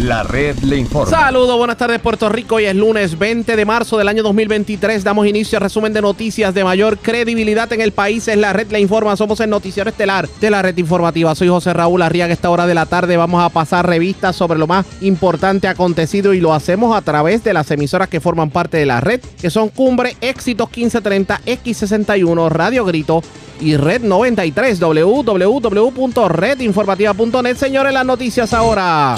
La red le informa. Saludos, buenas tardes Puerto Rico. Hoy es lunes 20 de marzo del año 2023. Damos inicio al resumen de noticias de mayor credibilidad en el país. Es la red le informa. Somos el noticiero estelar de la red informativa. Soy José Raúl Arriaga. Esta hora de la tarde vamos a pasar revistas sobre lo más importante acontecido y lo hacemos a través de las emisoras que forman parte de la red, que son Cumbre, Éxitos 1530, X61, Radio Grito y Red 93, www.redinformativa.net. Señores, las noticias ahora.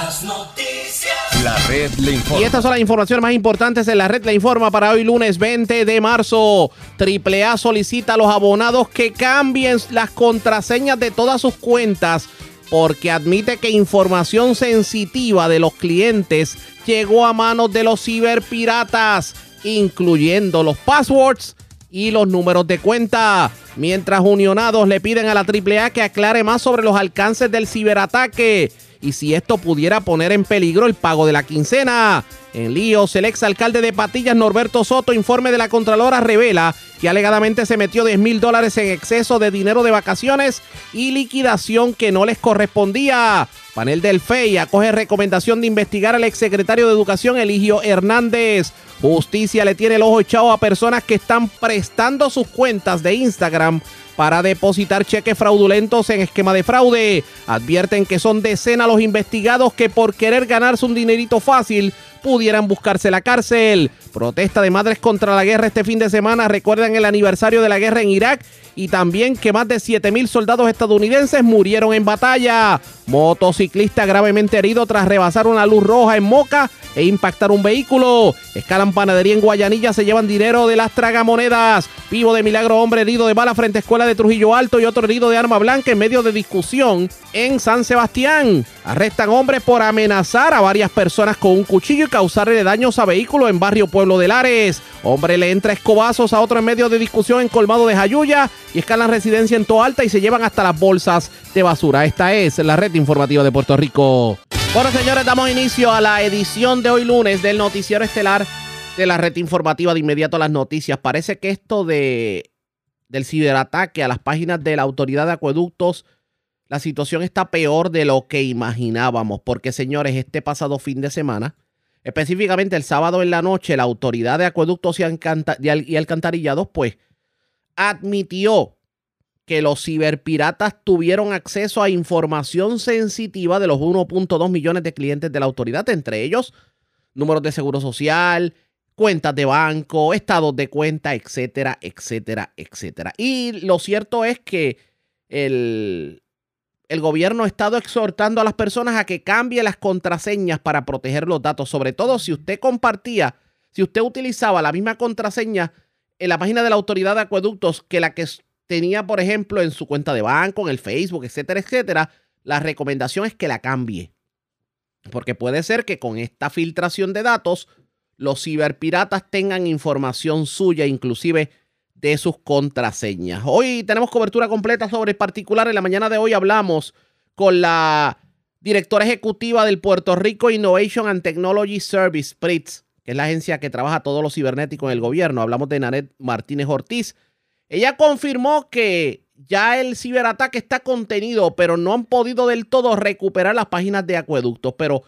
Las noticias. La red le informa. Y estas son las informaciones más importantes de la red La Informa para hoy lunes 20 de marzo. AAA solicita a los abonados que cambien las contraseñas de todas sus cuentas porque admite que información sensitiva de los clientes llegó a manos de los ciberpiratas, incluyendo los passwords y los números de cuenta. Mientras unionados le piden a la AAA que aclare más sobre los alcances del ciberataque y si esto pudiera poner en peligro el pago de la quincena. En líos, el exalcalde de Patillas, Norberto Soto, informe de la Contralora, revela que alegadamente se metió 10 mil dólares en exceso de dinero de vacaciones y liquidación que no les correspondía. Panel del FEI acoge recomendación de investigar al exsecretario de Educación, Eligio Hernández. Justicia le tiene el ojo echado a personas que están prestando sus cuentas de Instagram para depositar cheques fraudulentos en esquema de fraude. Advierten que son decenas los investigados que por querer ganarse un dinerito fácil pudieran buscarse la cárcel. Protesta de madres contra la guerra este fin de semana. Recuerdan el aniversario de la guerra en Irak y también que más de 7 mil soldados estadounidenses murieron en batalla. Motociclista gravemente herido tras rebasar una luz roja en Moca e impactar un vehículo. Escalan panadería en Guayanilla, se llevan dinero de las tragamonedas. Vivo de milagro, hombre herido de bala frente a escuela de Trujillo Alto y otro herido de arma blanca en medio de discusión en San Sebastián. Arrestan hombres por amenazar a varias personas con un cuchillo y causarle daños a vehículos en barrio Pueblo de Lares. Hombre le entra escobazos a otro en medio de discusión en Colmado de Jayuya y escalan residencia en Toalta y se llevan hasta las bolsas de basura. Esta es la red informativa de Puerto Rico. Bueno, señores, damos inicio a la edición de hoy lunes del noticiero estelar de la red informativa de inmediato a las noticias. Parece que esto de del ciberataque a las páginas de la Autoridad de Acueductos, la situación está peor de lo que imaginábamos, porque señores, este pasado fin de semana, específicamente el sábado en la noche, la Autoridad de Acueductos y, y Alcantarillados, pues, admitió que los ciberpiratas tuvieron acceso a información sensitiva de los 1.2 millones de clientes de la autoridad, entre ellos números de seguro social, cuentas de banco, estados de cuenta, etcétera, etcétera, etcétera. Y lo cierto es que el, el gobierno ha estado exhortando a las personas a que cambien las contraseñas para proteger los datos, sobre todo si usted compartía, si usted utilizaba la misma contraseña en la página de la autoridad de acueductos que la que tenía, por ejemplo, en su cuenta de banco, en el Facebook, etcétera, etcétera, la recomendación es que la cambie. Porque puede ser que con esta filtración de datos, los ciberpiratas tengan información suya, inclusive de sus contraseñas. Hoy tenemos cobertura completa sobre el particular. En la mañana de hoy hablamos con la directora ejecutiva del Puerto Rico Innovation and Technology Service, PRITS, es la agencia que trabaja todo lo cibernético en el gobierno. Hablamos de Nanet Martínez Ortiz ella confirmó que ya el ciberataque está contenido, pero no han podido del todo recuperar las páginas de acueductos. Pero,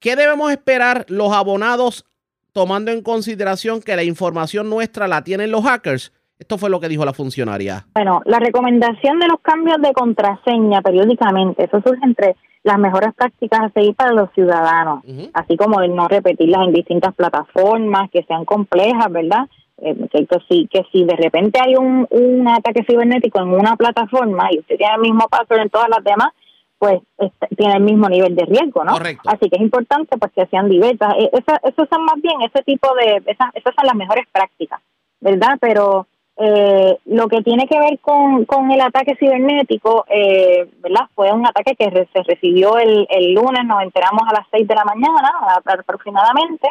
¿qué debemos esperar los abonados tomando en consideración que la información nuestra la tienen los hackers? Esto fue lo que dijo la funcionaria. Bueno, la recomendación de los cambios de contraseña periódicamente, eso surge entre las mejores prácticas a seguir para los ciudadanos, así como el no repetirlas en distintas plataformas que sean complejas, ¿verdad? Eh, que, si, que si de repente hay un, un ataque cibernético en una plataforma y usted tiene el mismo password en todas las demás, pues este, tiene el mismo nivel de riesgo, ¿no? Así que es importante pues que sean diversas. Eh, Esas son más bien ese tipo de, esas, esas son las mejores prácticas, ¿verdad? Pero eh, lo que tiene que ver con, con el ataque cibernético, eh, ¿verdad? Fue un ataque que se recibió el, el lunes, nos enteramos a las 6 de la mañana aproximadamente.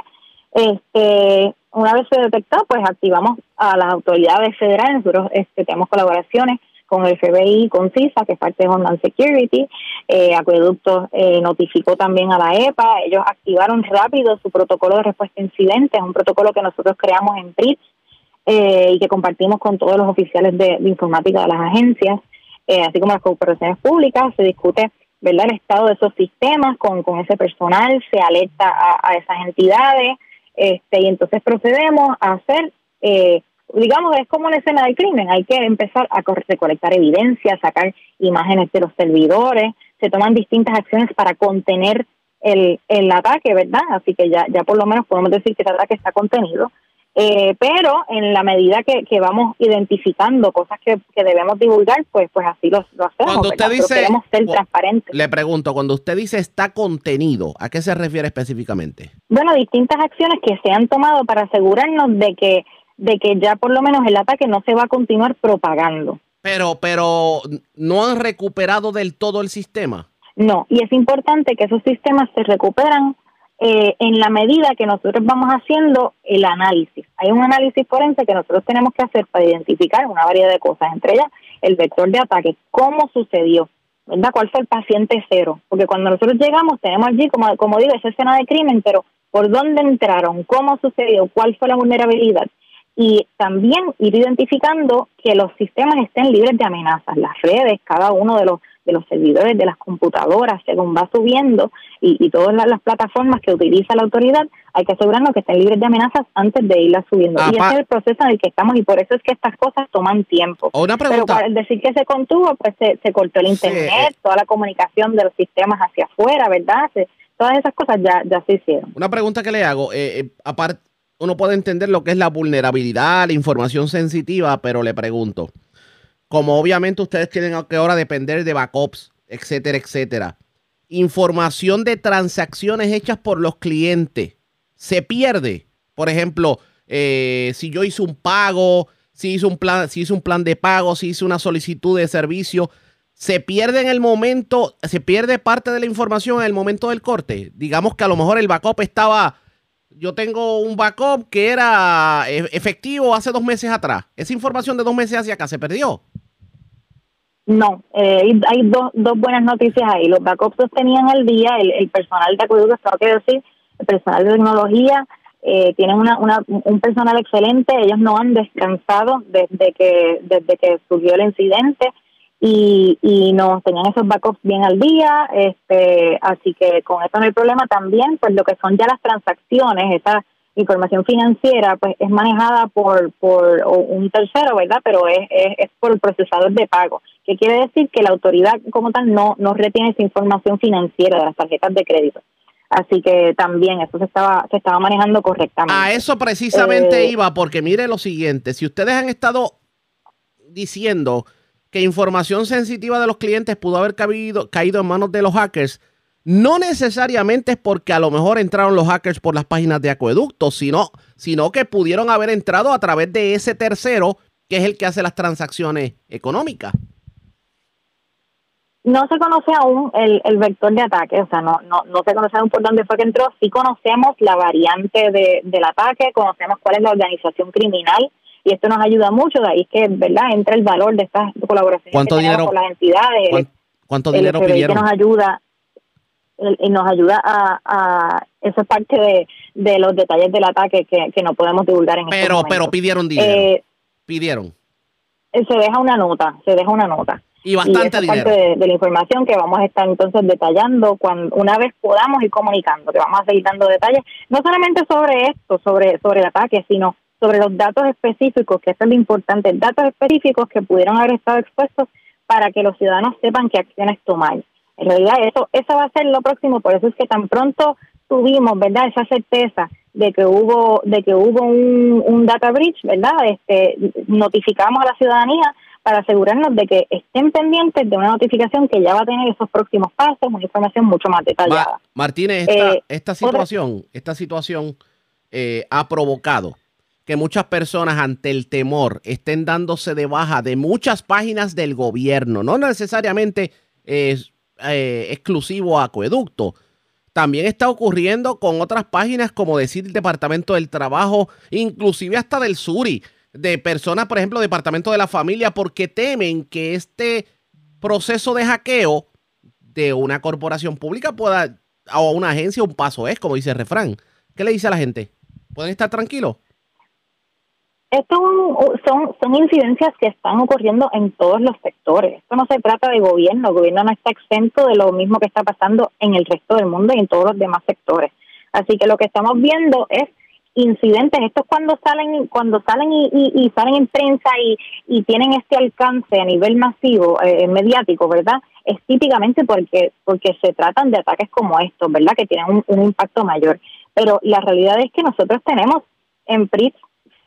Este, una vez se detectó, pues activamos a las autoridades federales. Nosotros este, tenemos colaboraciones con el FBI, con CISA, que es parte de Homeland Security. Eh, Acueducto eh, notificó también a la EPA. Ellos activaron rápido su protocolo de respuesta a incidentes, un protocolo que nosotros creamos en PRITS eh, y que compartimos con todos los oficiales de, informática de las agencias, eh, así como las corporaciones públicas. Se discute ¿verdad? el estado de esos sistemas con, con ese personal, se alerta a, a esas entidades este, y entonces procedemos a hacer, eh, digamos, es como una escena del crimen, hay que empezar a recolectar evidencia, sacar imágenes de los servidores, se toman distintas acciones para contener el, el ataque, ¿verdad? Así que ya, ya por lo menos podemos decir que ese ataque está contenido. Eh, pero en la medida que, que vamos identificando cosas que, que, debemos divulgar, pues, pues así lo, lo hacemos. Cuando usted ¿verdad? Pero dice, queremos ser transparentes. le pregunto, cuando usted dice está contenido, ¿a qué se refiere específicamente? Bueno, distintas acciones que se han tomado para asegurarnos de que, de que ya por lo menos el ataque no se va a continuar propagando. Pero, pero no han recuperado del todo el sistema. No, y es importante que esos sistemas se recuperan eh, en la medida que nosotros vamos haciendo el análisis. Hay un análisis forense que nosotros tenemos que hacer para identificar una variedad de cosas, entre ellas el vector de ataque, cómo sucedió. ¿Cuál fue el paciente cero? Porque cuando nosotros llegamos tenemos allí, como digo, esa escena de crimen, pero ¿por dónde entraron? ¿Cómo sucedió? ¿Cuál fue la vulnerabilidad? Y también ir identificando que los sistemas estén libres de amenazas, las redes, cada uno de los de los servidores de las computadoras, según va subiendo, y, y todas las, las, plataformas que utiliza la autoridad, hay que asegurarnos que estén libres de amenazas antes de irlas subiendo. Apa y ese es el proceso en el que estamos, y por eso es que estas cosas toman tiempo. Una Pero pregunta. para decir que se contuvo, pues se, se cortó el internet, toda la comunicación de los sistemas hacia afuera, ¿verdad? Se- todas esas cosas ya, ya se hicieron. Una pregunta que le hago, eh, eh, aparte, uno puede entender lo que es la vulnerabilidad, la información sensitiva, pero le pregunto, como obviamente ustedes tienen que ahora depender de backups, etcétera, etcétera, información de transacciones hechas por los clientes, se pierde. Por ejemplo, eh, si yo hice un pago, si hice un plan, si hice un plan de pago, si hice una solicitud de servicio, se pierde en el momento, se pierde parte de la información en el momento del corte. Digamos que a lo mejor el backup estaba, yo tengo un backup que era e- efectivo hace dos meses atrás. Esa información de dos meses hacia acá se perdió. No, eh, hay- dos, dos buenas noticias ahí. Los backups los tenían al día, el, el personal de acueductos, tengo que decir, el personal de tecnología, eh, tienen una, una, un personal excelente, ellos no han descansado desde que, desde que surgió el incidente y, y nos tenían esos backups bien al día, este, así que con eso no hay problema también, pues lo que son ya las transacciones, esa información financiera, pues es manejada por, por un tercero, ¿verdad? Pero es, es, es por el procesador de pago, que quiere decir que la autoridad como tal no, no retiene esa información financiera de las tarjetas de crédito. Así que también eso se estaba, se estaba manejando correctamente. A eso precisamente Eh, iba, porque mire lo siguiente, si ustedes han estado diciendo que información sensitiva de los clientes pudo haber caído, caído en manos de los hackers, no necesariamente es porque a lo mejor entraron los hackers por las páginas de acueductos, sino, sino que pudieron haber entrado a través de ese tercero que es el que hace las transacciones económicas. No se conoce aún el, el vector de ataque, o sea, no, no, no se conoce aún por dónde fue que entró. Sí conocemos la variante de, del ataque, conocemos cuál es la organización criminal y esto nos ayuda mucho. De ahí es que, ¿verdad?, entra el valor de estas colaboraciones ¿Cuánto que dinero- con las entidades. ¿Cuán- ¿Cuánto el dinero FBI que pidieron? nos ayuda y nos ayuda a, a eso es parte de, de los detalles del ataque que, que no podemos divulgar en este Pero, momento. pero pidieron dinero. Eh, pidieron. se deja una nota, se deja una nota. Y bastante esa es dinero. parte de, de la información que vamos a estar entonces detallando cuando una vez podamos ir comunicando, que vamos a seguir dando detalles, no solamente sobre esto, sobre, sobre el ataque, sino sobre los datos específicos, que eso es lo importante, datos específicos que pudieron haber estado expuestos para que los ciudadanos sepan qué acciones tomar. En realidad eso, eso va a ser lo próximo, por eso es que tan pronto tuvimos, ¿verdad? Esa certeza de que hubo, de que hubo un, un data breach, ¿verdad? Este, notificamos a la ciudadanía para asegurarnos de que estén pendientes de una notificación que ya va a tener esos próximos pasos, una información mucho más detallada. Ma- Martínez, esta, Eh, esta otra- situación, esta situación eh, ha provocado que muchas personas ante el temor estén dándose de baja de muchas páginas del gobierno, no necesariamente es eh, exclusivo a acueducto. También está ocurriendo con otras páginas como decir el Departamento del Trabajo, inclusive hasta del Suri, de personas, por ejemplo, Departamento de la Familia, porque temen que este proceso de hackeo de una corporación pública pueda, o una agencia, un paso es, como dice el refrán. ¿Qué le dice a la gente? ¿Pueden estar tranquilos? Esto son, son incidencias que están ocurriendo en todos los sectores. Esto no se trata de gobierno. El gobierno no está exento de lo mismo que está pasando en el resto del mundo y en todos los demás sectores. Así que lo que estamos viendo es incidentes. Estos cuando salen cuando salen y, y- salen en prensa y, y tienen este alcance a nivel masivo, eh, mediático, ¿verdad? Es típicamente porque porque se tratan de ataques como estos, ¿verdad? Que tienen un, impacto mayor. Pero la realidad es que nosotros tenemos en PRIS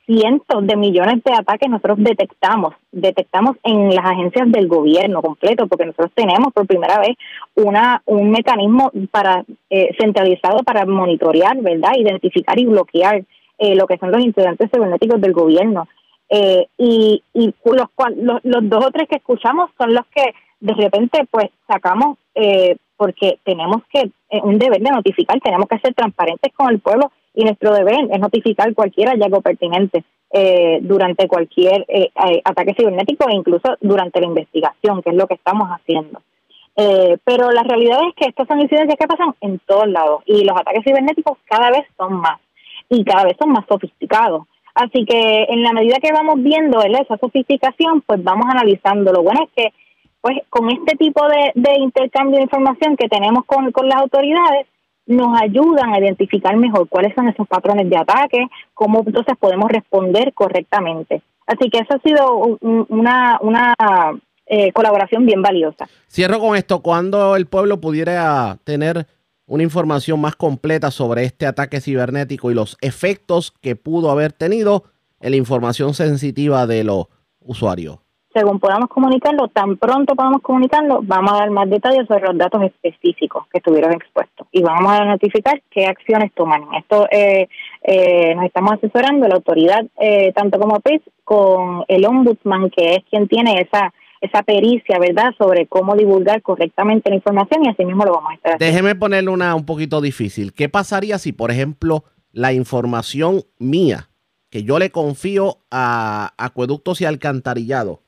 cientos de millones de ataques nosotros detectamos, detectamos en las agencias del gobierno completo, porque nosotros tenemos por primera vez una un mecanismo para eh, centralizado para monitorear, ¿verdad? Identificar y bloquear eh, lo que son los incidentes cibernéticos del gobierno. Eh, y y los, los, los dos o tres que escuchamos son los que de repente pues sacamos eh, porque tenemos que eh, un deber de notificar, tenemos que ser transparentes con el pueblo y nuestro deber es notificar cualquier hallazgo pertinente eh, durante cualquier eh, eh, ataque cibernético e incluso durante la investigación, que es lo que estamos haciendo. Eh, pero la realidad es que estas son incidencias que pasan en todos lados y los ataques cibernéticos cada vez son más y cada vez son más sofisticados. Así que en la medida que vamos viendo ¿verdad? esa sofisticación, pues vamos analizando. Lo bueno es que pues con este tipo de, de intercambio de información que tenemos con, con las autoridades, nos ayudan a identificar mejor cuáles son esos patrones de ataque, cómo entonces podemos responder correctamente. Así que eso ha sido un- un- una, una eh, colaboración bien valiosa. Cierro con esto. ¿Cuándo el pueblo pudiera tener una información más completa sobre este ataque cibernético y los efectos que pudo haber tenido en la información sensitiva de los usuarios? Según podamos comunicarlo, tan pronto podamos comunicarlo, vamos a dar más detalles sobre los datos específicos que estuvieron expuestos y vamos a notificar qué acciones toman. Esto eh, eh, nos estamos asesorando la autoridad, eh, tanto como PIS, con el ombudsman, que es quien tiene esa esa pericia, ¿verdad?, sobre cómo divulgar correctamente la información y así mismo lo vamos a estar. Déjeme ponerle una un poquito difícil. ¿Qué pasaría si, por ejemplo, la información mía, que yo le confío a acueductos y alcantarillado,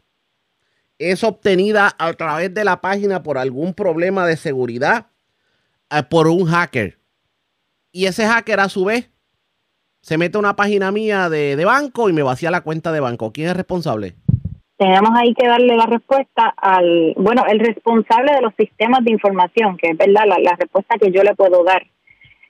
es obtenida a través de la página por algún problema de seguridad eh, por un hacker? Y ese hacker a su vez se mete a una página mía de, de banco y me vacía la cuenta de banco. ¿Quién es responsable? tenemos ahí que darle la respuesta al, bueno, el responsable de los sistemas de información, que es verdad la, la respuesta que yo le puedo dar,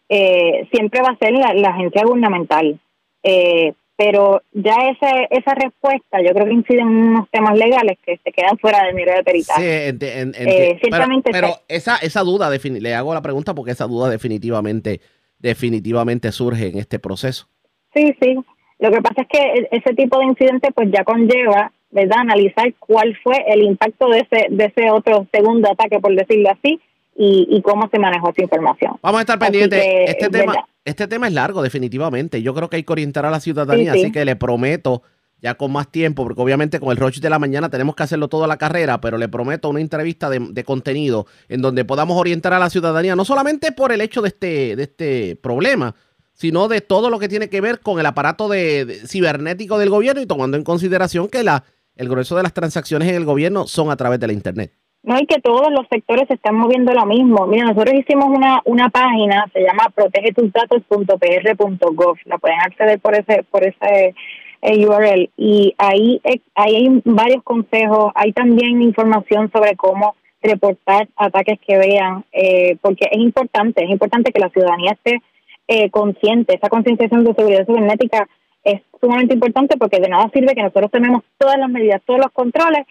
eh, siempre va a ser la, la agencia gubernamental. Eh, pero ya ese, esa respuesta yo creo que incide en unos temas legales que se quedan fuera del nivel de peritaje. Sí, enti- en- enti- Eh, pero- ciertamente pero, esa, esa duda, le hago la pregunta porque esa duda definitivamente, definitivamente surge en este proceso. Sí, sí. Lo que pasa es que e- ese tipo de incidente pues ya conlleva, ¿verdad?, analizar cuál fue el impacto de ese, de ese otro segundo ataque, por decirlo así, y, y cómo se manejó esa información. Vamos a estar pendientes. que, Este es tema, verdad. Este tema es largo, definitivamente. Yo creo que hay que orientar a la ciudadanía, Sí, sí. así que le prometo ya con más tiempo, porque obviamente con el Roche de la mañana tenemos que hacerlo toda la carrera, pero le prometo una entrevista de, de contenido en donde podamos orientar a la ciudadanía, no solamente por el hecho de este, de este problema, sino de todo lo que tiene que ver con el aparato de, de- cibernético del gobierno y tomando en consideración que la, el grueso de las transacciones en el gobierno son a través de la Internet. No, y que todos los sectores se están moviendo lo mismo. Mira, nosotros hicimos una, una página, se llama protegetusdatos.pr.gov. La pueden acceder por ese, por ese eh, URL. Y ahí, eh, ahí hay varios consejos. Hay también información sobre cómo reportar ataques que vean, eh, porque es importante, es importante que la ciudadanía esté eh, consciente. Esa concienciación de seguridad cibernética es sumamente importante porque de nada sirve que nosotros tenemos todas las medidas, todos los controles,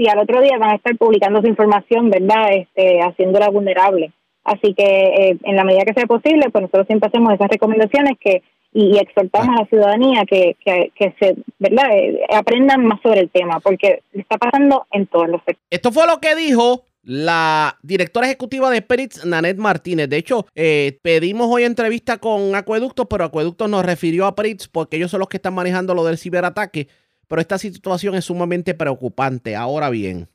si al otro día van a estar publicando esa información, ¿verdad? Este, haciéndola vulnerable. Así que eh, en la medida que sea posible, pues nosotros siempre hacemos esas recomendaciones que y, exhortamos a la ciudadanía que, que, que se, ¿verdad? Eh, aprendan más sobre el tema, porque está pasando en todos los sectores. Esto fue lo que dijo la directora ejecutiva de Spirits, Nanette Martínez. De hecho, eh, pedimos hoy entrevista con Acueductos, pero Acueductos nos refirió a Spirits porque ellos son los que están manejando lo del ciberataque. Pero esta situación es sumamente preocupante. Ahora bien,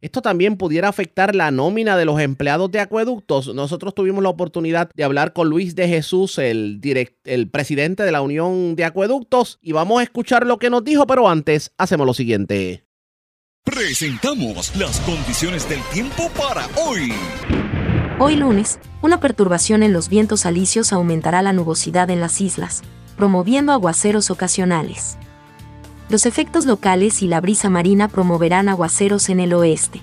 esto también pudiera afectar la nómina de los empleados de acueductos. Nosotros tuvimos la oportunidad de hablar con Luis de Jesús, el, direct- el presidente de la Unión de Acueductos, y vamos a escuchar lo que nos dijo, pero antes hacemos lo siguiente. Presentamos las condiciones del tiempo para hoy. Hoy lunes, una perturbación en los vientos alisios aumentará la nubosidad en las islas, promoviendo aguaceros ocasionales. Los efectos locales y la brisa marina promoverán aguaceros en el oeste.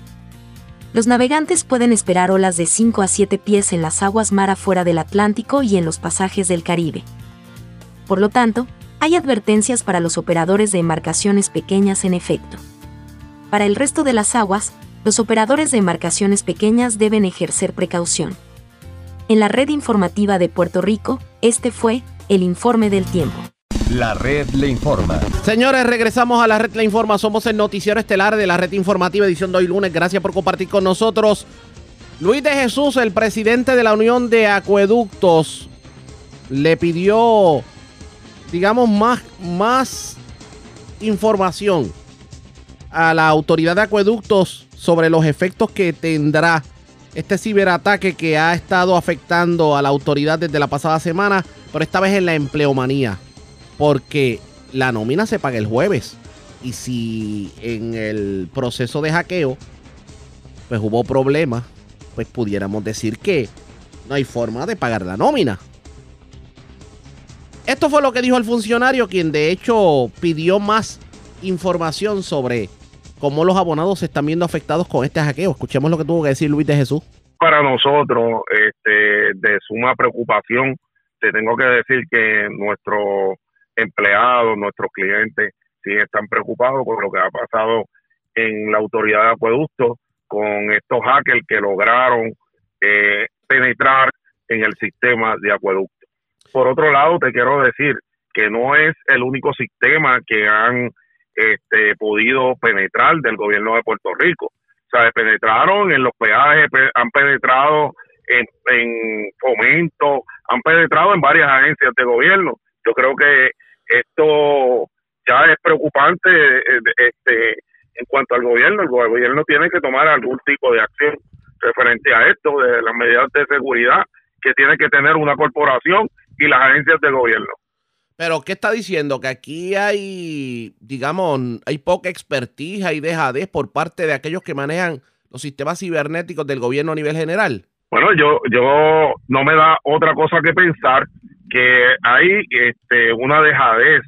Los navegantes pueden esperar olas de 5 a 7 pies en las aguas mar afuera del Atlántico y en los pasajes del Caribe. Por lo tanto, hay advertencias para los operadores de embarcaciones pequeñas en efecto. Para el resto de las aguas, los operadores de embarcaciones pequeñas deben ejercer precaución. En la red informativa de Puerto Rico, este fue el informe del tiempo. La red le informa. Señores, regresamos a la red La Informa. Somos el noticiero estelar de la red informativa edición de hoy lunes. Gracias por compartir con nosotros. Luis de Jesús, el presidente de la Unión de Acueductos, le pidió, digamos, más, más información a la autoridad de acueductos sobre los efectos que tendrá este ciberataque que ha estado afectando a la autoridad desde la pasada semana, pero esta vez en la empleomanía porque la nómina se paga el jueves. Y si en el proceso de hackeo, pues hubo problemas, pues pudiéramos decir que no hay forma de pagar la nómina. Esto fue lo que dijo el funcionario, quien de hecho pidió más información sobre cómo los abonados se están viendo afectados con este hackeo. Escuchemos lo que tuvo que decir Luis de Jesús. Para nosotros, este, de suma preocupación, te tengo que decir que nuestro empleados, nuestros clientes, sí están preocupados con lo que ha pasado en la autoridad de acueducto con estos hackers que lograron eh, penetrar en el sistema de acueducto. Por otro lado, te quiero decir que no es el único sistema que han este, podido penetrar del gobierno de Puerto Rico. O sea, penetraron en los peajes, han penetrado en, en fomento, han penetrado en varias agencias de gobierno. Yo creo que esto ya es preocupante eh, este, en cuanto al gobierno. El gobierno tiene que tomar algún tipo de acción referente a esto, de las medidas de seguridad que tiene que tener una corporación y las agencias del gobierno. Pero, ¿qué está diciendo? Que aquí hay, digamos, hay poca expertise y dejadez por parte de aquellos que manejan los sistemas cibernéticos del gobierno a nivel general. Bueno, yo, yo no me da otra cosa que pensar que hay este, una dejadez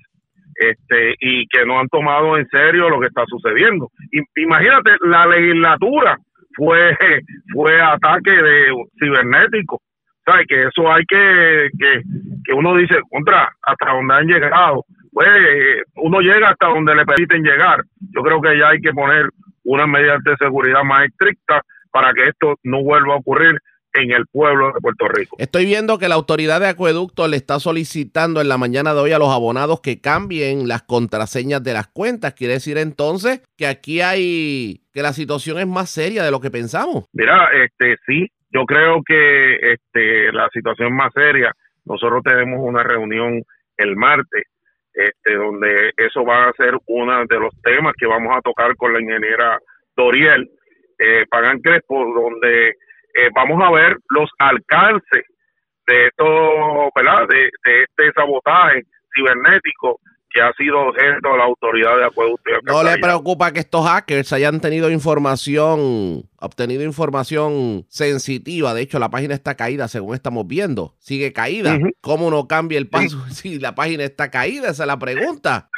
este, y que no han tomado en serio lo que está sucediendo. imagínate, la legislatura fue, fue ataque de cibernético. ¿Sabes? Que eso hay que, que, que uno dice, contra, hasta donde han llegado. Pues uno llega hasta donde le permiten llegar. Yo creo que ya hay que poner unas medidas de seguridad más estrictas para que esto no vuelva a ocurrir en el pueblo de Puerto Rico. Estoy viendo que la autoridad de acueducto le está solicitando en la mañana de hoy a los abonados que cambien las contraseñas de las cuentas. Quiere decir entonces que aquí hay que la situación es más seria de lo que pensamos. Mira, este sí, yo creo que este la situación es más seria. Nosotros tenemos una reunión el martes este, donde eso va a ser uno de los temas que vamos a tocar con la ingeniera Doriel eh, Pagan Crespo, donde eh, vamos a ver los alcances de todo, ¿verdad? De, este sabotaje cibernético que ha sido objeto de la autoridad de acueducto. no le preocupa que estos hackers hayan tenido información, obtenido información sensitiva. De hecho, la página está caída, según estamos viendo. Sigue caída. ¿Cómo no cambia el paso si la página está caída? Esa es la pregunta.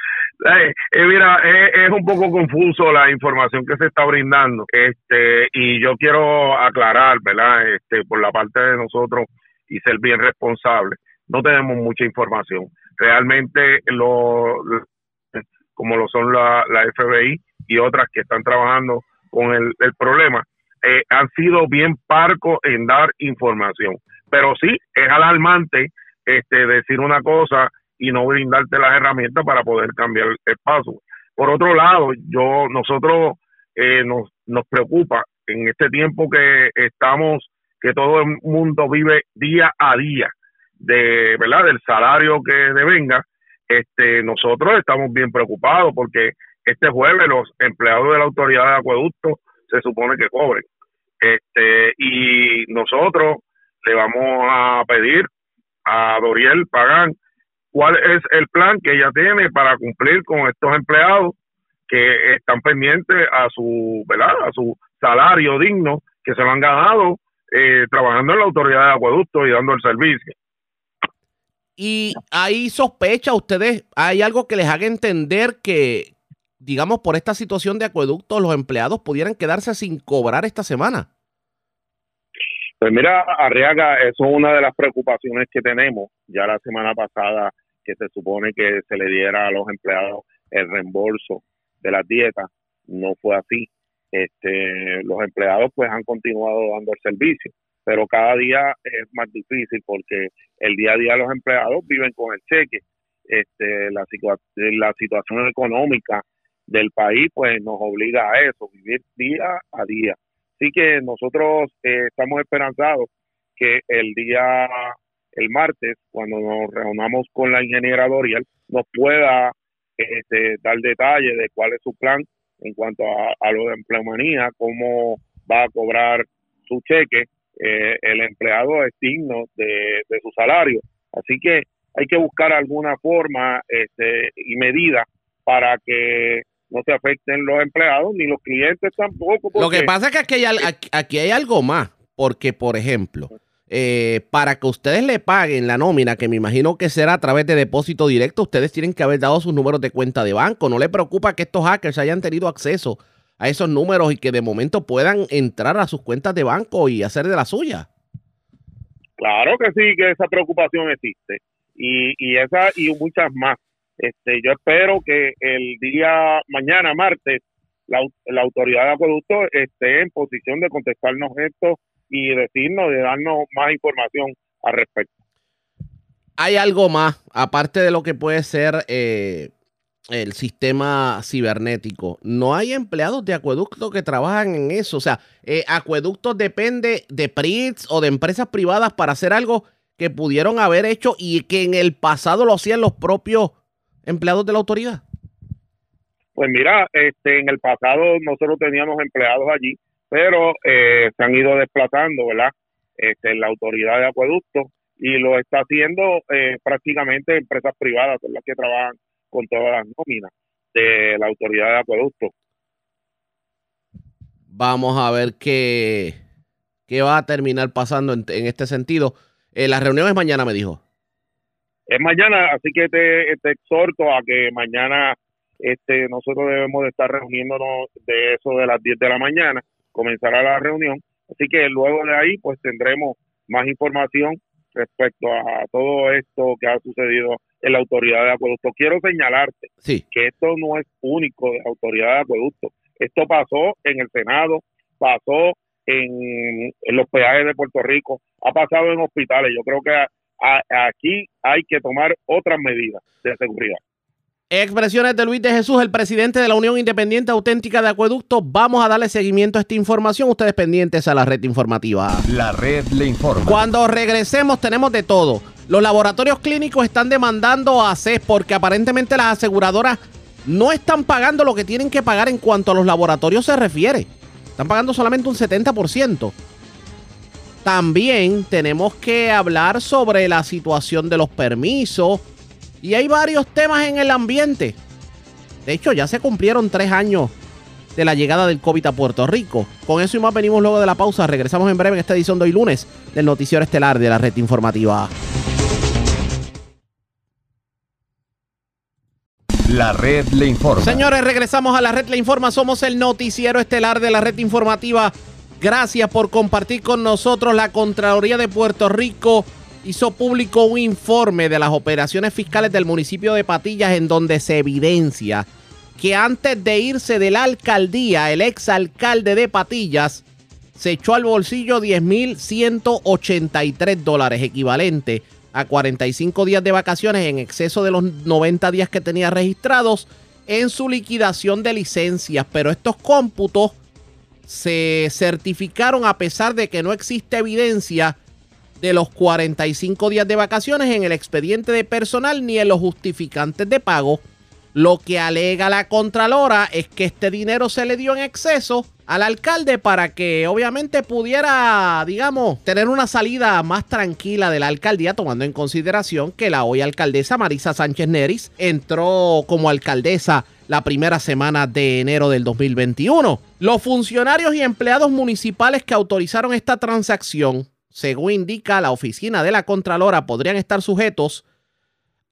Eh, mira, es, un poco confuso la información que se está brindando, este, y yo quiero aclarar, ¿verdad? Este, por la parte de nosotros y ser bien responsable, no tenemos mucha información. Realmente, lo, como lo son la, la FBI y otras que están trabajando con el, el problema, eh, han sido bien parcos en dar información. Pero sí, es alarmante este, decir una cosa y no brindarte las herramientas para poder cambiar el paso. Por otro lado, yo nosotros eh, nos, nos preocupa en este tiempo que estamos, que todo el mundo vive día a día de, ¿verdad? Del salario que devenga, este, nosotros estamos bien preocupados porque este jueves los empleados de la autoridad de acueducto se supone que cobren. Este, y nosotros le vamos a pedir a Doriel Pagán cuál es el plan que ella tiene para cumplir con estos empleados que están pendientes a su, ¿verdad? a su salario digno que se lo han ganado eh, trabajando en la autoridad de acueducto y dando el servicio. Y ahí sospecha ustedes, hay algo que les haga entender que, digamos, por esta situación de acueducto, los empleados pudieran quedarse sin cobrar esta semana. Pues mira, Arriaga, eso es una de las preocupaciones que tenemos. Ya la semana pasada que se supone que se le diera a los empleados el reembolso de las dietas, no fue así. Este, los empleados pues han continuado dando el servicio, pero cada día es más difícil porque el día a día los empleados viven con el cheque. Este, la, la situación económica del país pues nos obliga a eso, vivir día a día. Así que nosotros eh, estamos esperanzados que el día, el martes, cuando nos reunamos con la ingeniera Dorial, nos pueda este, dar detalles de cuál es su plan en cuanto a, lo de empleomanía, cómo va a cobrar su cheque. Eh, el empleado es digno de, de su salario. Así que hay que buscar alguna forma este, y medida para que no se afecten los empleados ni los clientes tampoco. Lo que pasa es que aquí hay, aquí hay algo más, porque por ejemplo, eh, para que ustedes le paguen la nómina, que me imagino que será a través de depósito directo, ustedes tienen que haber dado sus números de cuenta de banco. No le preocupa que estos hackers hayan tenido acceso a esos números y que de momento puedan entrar a sus cuentas de banco y hacer de la suya. Claro que sí, que esa preocupación existe. Y, y esa y muchas más. Este, yo espero que el día mañana, martes, la, autoridad de acueducto esté en posición de contestarnos esto y decirnos, de darnos más información al respecto. Hay algo más, aparte de lo que puede ser eh, el sistema cibernético. No hay empleados de acueducto que trabajan en eso. O sea, eh, acueductos depende de PRITS o de empresas privadas para hacer algo que pudieron haber hecho y que en el pasado lo hacían los propios empleados de la autoridad? Pues mira, este, en el pasado nosotros teníamos empleados allí, pero eh, se han ido desplazando, ¿verdad? Este, la autoridad de acueducto y lo está haciendo eh, prácticamente empresas privadas, son las que trabajan con todas las nóminas de la autoridad de acueducto. Vamos a ver qué, qué va a terminar pasando en, este sentido. Eh, la reunión es mañana, me dijo es mañana, así que te, exhorto a que mañana este nosotros debemos de estar reuniéndonos de eso de las 10 de la mañana, comenzará la reunión, así que luego de ahí pues tendremos más información respecto a todo esto que ha sucedido en la autoridad de acueducto. Quiero señalarte que esto no es único de la autoridad de acueducto. Esto pasó en el Senado, pasó en, en los peajes de Puerto Rico, ha pasado en hospitales. Yo creo que aquí hay que tomar otras medidas de seguridad. Expresiones de Luis de Jesús, el presidente de la Unión Independiente Auténtica de Acueductos. Vamos a darle seguimiento a esta información. Ustedes pendientes a la red informativa. La red le informa. Cuando regresemos tenemos de todo. Los laboratorios clínicos están demandando a CES porque aparentemente las aseguradoras no están pagando lo que tienen que pagar en cuanto a los laboratorios se refiere. Están pagando solamente un 70%. También tenemos que hablar sobre la situación de los permisos. Y hay varios temas en el ambiente. De hecho, ya se cumplieron tres años de la llegada del COVID a Puerto Rico. Con eso y más venimos luego de la pausa. Regresamos en breve en esta edición de hoy lunes del Noticiero Estelar de la Red Informativa. La red le informa. Señores, regresamos a la red le informa. Somos el noticiero estelar de la red informativa Gracias por compartir con nosotros. La Contraloría de Puerto Rico hizo público un informe de las operaciones fiscales del municipio de Patillas en donde se evidencia que antes de irse de la alcaldía, el exalcalde de Patillas se echó al bolsillo 10.183 dólares, equivalente a 45 días de vacaciones en exceso de los 90 días que tenía registrados en su liquidación de licencias. Pero estos cómputos se certificaron a pesar de que no existe evidencia de los 45 días de vacaciones en el expediente de personal ni en los justificantes de pago. Lo que alega la Contralora es que este dinero se le dio en exceso al alcalde para que obviamente pudiera, digamos, tener una salida más tranquila de la alcaldía, tomando en consideración que la hoy alcaldesa Marisa Sánchez Neris entró como alcaldesa la primera semana de enero del 2021. Los funcionarios y empleados municipales que autorizaron esta transacción, según indica la oficina de la Contralora, podrían estar sujetos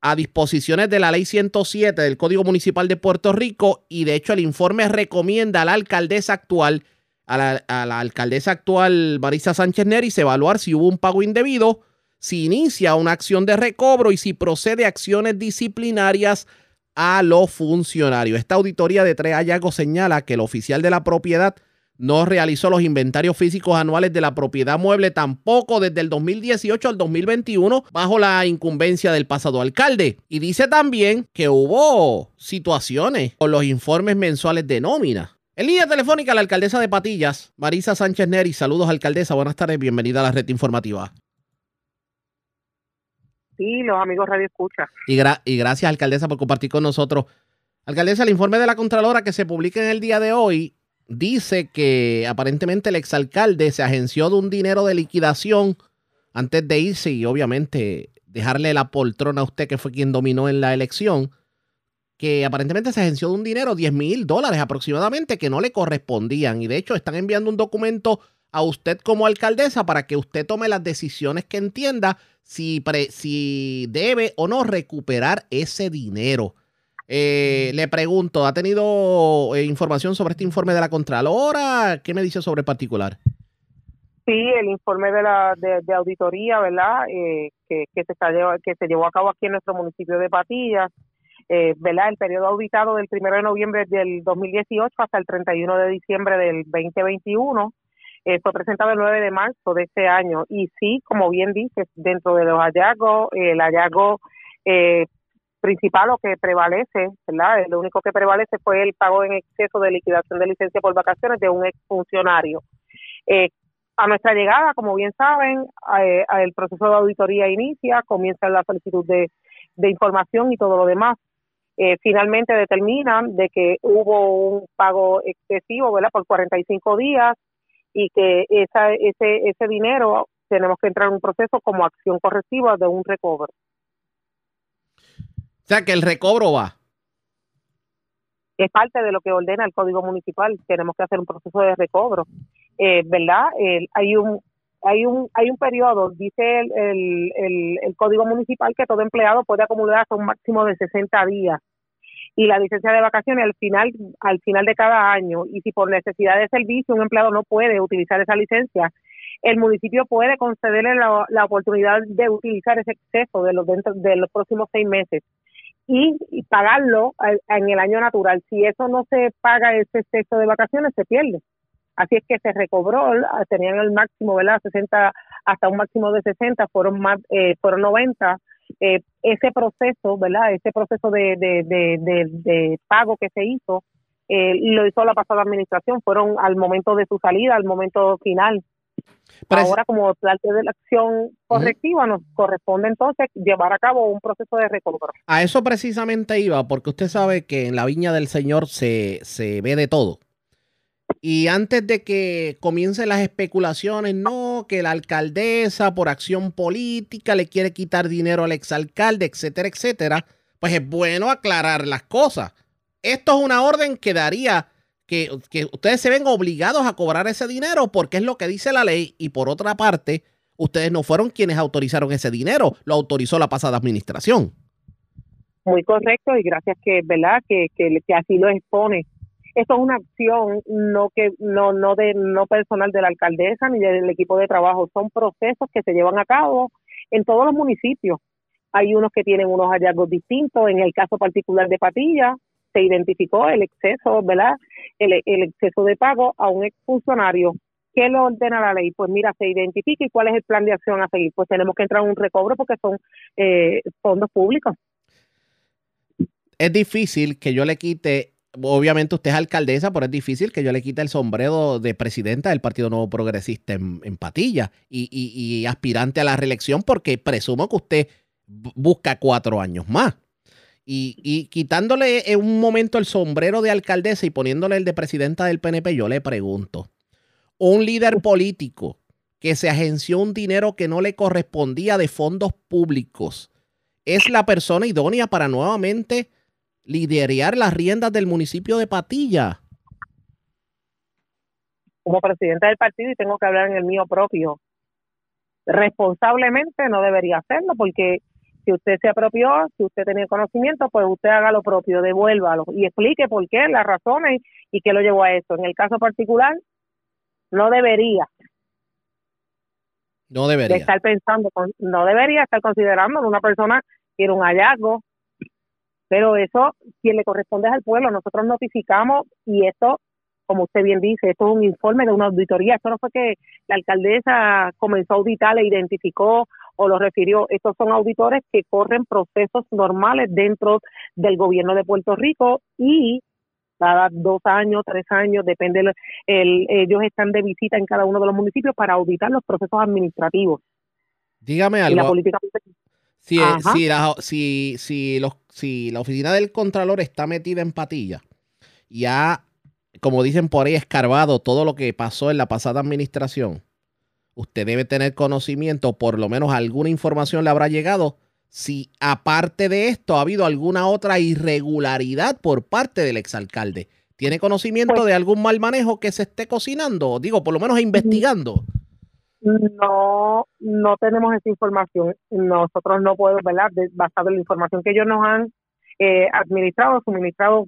a disposiciones de la ley 107 del Código Municipal de Puerto Rico y de hecho el informe recomienda a la alcaldesa actual, a la, alcaldesa actual Marisa Sánchez Neris, evaluar si hubo un pago indebido, si inicia una acción de recobro y si procede a acciones disciplinarias a los funcionarios. Esta auditoría de tres hallazgos señala que el oficial de la propiedad no realizó los inventarios físicos anuales de la propiedad mueble tampoco desde el 2018 al 2021 bajo la incumbencia del pasado alcalde. Y dice también que hubo situaciones con los informes mensuales de nómina. En línea telefónica, la alcaldesa de Patillas, Marisa Sánchez Neri. Saludos, alcaldesa. Buenas tardes. Bienvenida a la red informativa. Sí, los amigos Radio Escucha. Y, gra y gracias, alcaldesa, por compartir con nosotros. Alcaldesa, el informe de la Contralora que se publica en el día de hoy dice que aparentemente el exalcalde se agenció de un dinero de liquidación antes de irse y obviamente dejarle la poltrona a usted que fue quien dominó en la elección, que aparentemente se agenció de un dinero, 10 mil dólares aproximadamente, que no le correspondían. Y de hecho están enviando un documento a usted como alcaldesa para que usted tome las decisiones que entienda si, pre, si debe o no recuperar ese dinero. Eh, le pregunto, ¿ha tenido eh, información sobre este informe de la Contralora? ¿Qué me dice sobre el particular? Sí, el informe de la de, auditoría, ¿verdad? Eh, que, que, se está, que se llevó a cabo aquí en nuestro municipio de Patillas, eh, ¿verdad? El periodo auditado del 1 de noviembre del 2018 hasta el 31 de diciembre del 2021 eh, fue presentado el 9 de marzo de este año. Y sí, como bien dices, dentro de los hallazgos, el hallazgo eh, principal o que prevalece, ¿verdad? Lo único que prevalece fue el pago en exceso de liquidación de licencia por vacaciones de un exfuncionario. Eh, a nuestra llegada, como bien saben, eh, el proceso de auditoría inicia, comienza la solicitud de, información y todo lo demás. Eh, finalmente determinan de que hubo un pago excesivo, ¿verdad? Por 45 días y que esa, ese, ese dinero tenemos que entrar en un proceso como acción correctiva de un recobro. Sea, que el recobro va. Es parte de lo que ordena el Código Municipal. Tenemos que hacer un proceso de recobro. Eh, ¿Verdad? hay un hay un hay un periodo, dice el, el, el, Código Municipal, que todo empleado puede acumular hasta un máximo de 60 días y la licencia de vacaciones al final al final de cada año y si por necesidad de servicio un empleado no puede utilizar esa licencia el municipio puede concederle la, la oportunidad de utilizar ese exceso de los dentro de los próximos seis meses y, pagarlo en el año natural. Si eso no se paga ese exceso de vacaciones, se pierde. Así es que se recobró, tenían el máximo, ¿verdad? 60, hasta un máximo de 60, fueron más, eh, fueron 90. Eh, ese proceso, ¿verdad? Ese proceso de, de, de, de, pago que se hizo, eh, lo hizo la pasada administración, fueron al momento de su salida, al momento final. Ahora, como parte de la acción correctiva, nos corresponde entonces llevar a cabo un proceso de recobro. A eso precisamente iba, porque usted sabe que en la viña del Señor se, se ve de todo. Y antes de que comiencen las especulaciones, no, que la alcaldesa por acción política le quiere quitar dinero al exalcalde, etcétera, etcétera, pues es bueno aclarar las cosas. Esto es una orden que daría que, ustedes se ven obligados a cobrar ese dinero porque es lo que dice la ley y por otra parte, ustedes no fueron quienes autorizaron ese dinero, lo autorizó la pasada administración. Muy correcto y gracias que, ¿verdad? Que, que, así lo expone. Esto es una acción no que no no de no personal de la alcaldesa ni del equipo de trabajo, son procesos que se llevan a cabo en todos los municipios. Hay unos que tienen unos hallazgos distintos, en el caso particular de Patilla, se identificó el exceso, ¿verdad? El, exceso de pago a un exfuncionario. ¿Qué lo ordena la ley? Pues mira, se identifica y cuál es el plan de acción a seguir. Pues tenemos que entrar en un recobro porque son eh, fondos públicos. Es difícil que yo le quite, obviamente usted es alcaldesa, pero es difícil que yo le quite el sombrero de presidenta del Partido Nuevo Progresista en, Patilla y, y aspirante a la reelección porque presumo que usted busca cuatro años más. Y, quitándole en un momento el sombrero de alcaldesa y poniéndole el de presidenta del PNP, yo le pregunto, un líder político que se agenció un dinero que no le correspondía de fondos públicos, ¿es la persona idónea para nuevamente liderar las riendas del municipio de Patilla? Como presidenta del partido y tengo que hablar en el mío propio, responsablemente no debería hacerlo porque Si usted se apropió, si usted tenía conocimiento, pues usted haga lo propio, devuélvalo y explique por qué, las razones y qué lo llevó a eso. En el caso particular, no debería No de debería. estar pensando, no debería estar considerando que una persona tiene un hallazgo, pero eso quien le corresponde es al pueblo. Nosotros notificamos y esto, como usted bien dice, esto es un informe de una auditoría. Esto no fue que la alcaldesa comenzó a auditar, le identificó o lo refirió. Estos son auditores que corren procesos normales dentro del gobierno de Puerto Rico y cada dos años, tres años, depende, el, el- ellos están de visita en cada uno de los municipios para auditar los procesos administrativos Dígame y la algo. política Si, Ajá. si, la, si, si, los, si la oficina del Contralor está metida en patilla y ha, como dicen por ahí, escarbado todo lo que pasó en la pasada administración, usted debe tener conocimiento, por lo menos alguna información le habrá llegado, si aparte de esto ha habido alguna otra irregularidad por parte del exalcalde. ¿Tiene conocimiento Pues- de algún mal manejo que se esté cocinando? Digo, por lo menos investigando. No, no tenemos esa información. Nosotros no podemos, ¿verdad? Basado en la información que ellos nos han eh, administrado, suministrado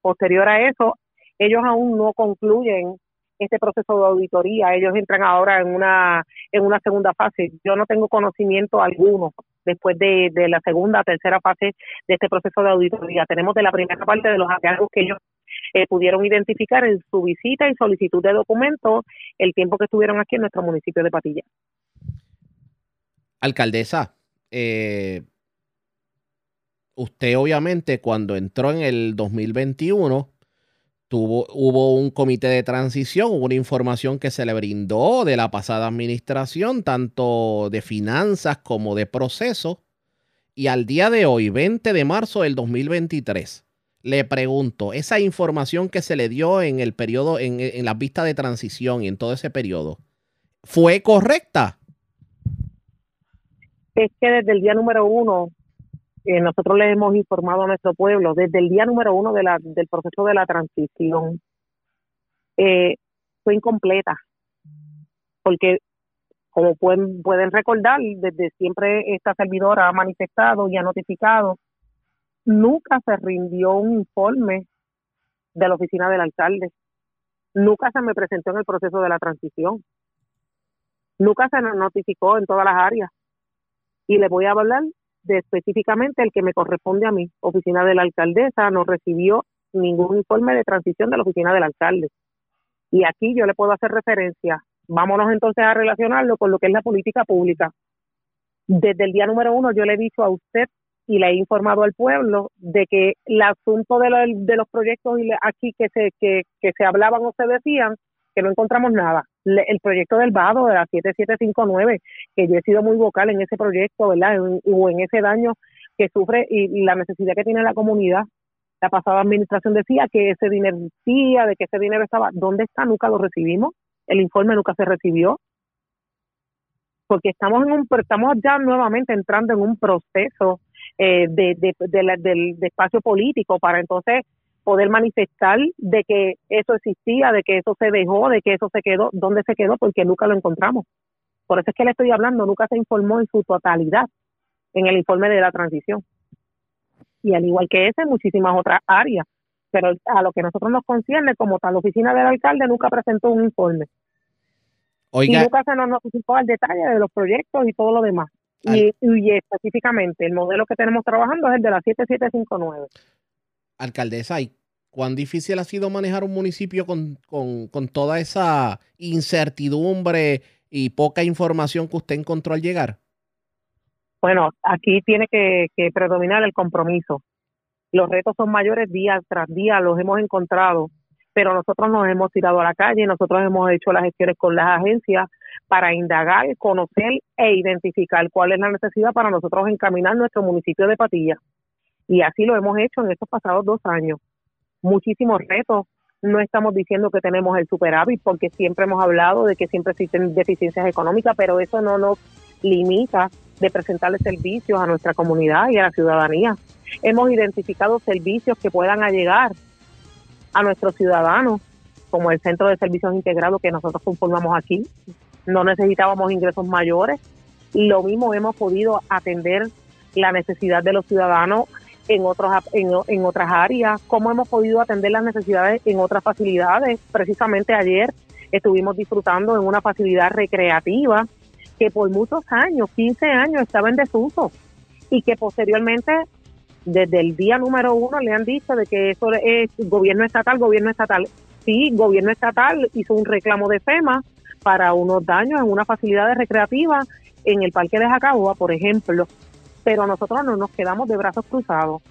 posterior a eso, ellos aún no concluyen este proceso de auditoría. Ellos entran ahora en una en una segunda fase. Yo no tengo conocimiento alguno después de, de la segunda, tercera fase de este proceso de auditoría. Tenemos de la primera parte de los hallazgos que ellos eh, pudieron identificar en su visita y solicitud de documentos el tiempo que estuvieron aquí en nuestro municipio de Patilla. Alcaldesa, eh, usted obviamente cuando entró en el 2021 tuvo, hubo un comité de transición, hubo una información que se le brindó de la pasada administración, tanto de finanzas como de proceso. Y al día de hoy, 20 de marzo del 2023, le pregunto, esa información que se le dio en el periodo, en, en las vistas de transición y en todo ese periodo, ¿fue correcta? es que desde el día número uno eh, nosotros le hemos informado a nuestro pueblo, desde el día número uno de la, del proceso de la transición, eh, fue incompleta, porque como pueden, pueden recordar, desde siempre esta servidora ha manifestado y ha notificado, nunca se rindió un informe de la oficina del alcalde, nunca se me presentó en el proceso de la transición, nunca se nos notificó en todas las áreas. Y le voy a hablar de específicamente el que me corresponde a mí. Oficina de la alcaldesa no recibió ningún informe de transición de la oficina del alcalde. Y aquí yo le puedo hacer referencia. Vámonos entonces a relacionarlo con lo que es la política pública. Desde el día número uno yo le he dicho a usted y le he informado al pueblo de que el asunto de, de los proyectos aquí que se, que se hablaban o se decían, que no encontramos nada. Le- el proyecto del vado de la 7759, que yo he sido muy vocal en ese proyecto, ¿verdad? En- o en ese daño que sufre y, la necesidad que tiene la comunidad. La pasada administración decía que ese dinero existía, de que ese dinero estaba. ¿Dónde está? Nunca lo recibimos. El informe nunca se recibió. Porque estamos en un, estamos ya nuevamente entrando en un proceso eh, de la- del de espacio político para entonces poder manifestar de que eso existía, de que eso se dejó, de que eso se quedó, dónde se quedó, porque nunca lo encontramos. Por eso es que le estoy hablando, nunca se informó en su totalidad en el informe de la transición. Y al igual que ese, muchísimas otras áreas. Pero a lo que nosotros nos concierne, como tal, la oficina del alcalde nunca presentó un informe. Y nunca se nos notificó al detalle de los proyectos y todo lo demás. Y, y específicamente, el modelo que tenemos trabajando es el de la 7759. Alcaldesa, ¿y cuán difícil ha sido manejar un municipio con, con- con toda esa incertidumbre y poca información que usted encontró al llegar? Bueno, aquí tiene que, que predominar el compromiso. Los retos son mayores día tras día, los hemos encontrado, pero nosotros nos hemos tirado a la calle, nosotros hemos hecho las gestiones con las agencias para indagar, conocer e identificar cuál es la necesidad para nosotros encaminar nuestro municipio de Patilla. Y así lo hemos hecho en estos pasados dos años. Muchísimos retos. No estamos diciendo que tenemos el superávit porque siempre hemos hablado de que siempre existen deficiencias económicas, pero eso no nos limita de presentarle servicios a nuestra comunidad y a la ciudadanía. Hemos identificado servicios que puedan llegar a nuestros ciudadanos, como el Centro de Servicios Integrados que nosotros conformamos aquí. No necesitábamos ingresos mayores. Lo mismo hemos podido atender la necesidad de los ciudadanos en, otros, en, otras áreas, cómo hemos podido atender las necesidades en otras facilidades. Precisamente ayer estuvimos disfrutando en una facilidad recreativa que por muchos años, 15 años, estaba en desuso y que posteriormente, desde el día número uno, le han dicho de que eso es gobierno estatal, gobierno estatal. Sí, gobierno estatal hizo un reclamo de FEMA para unos daños en una facilidad recreativa en el Parque de Jacaboa, por ejemplo, pero nosotros no nos quedamos de brazos cruzados.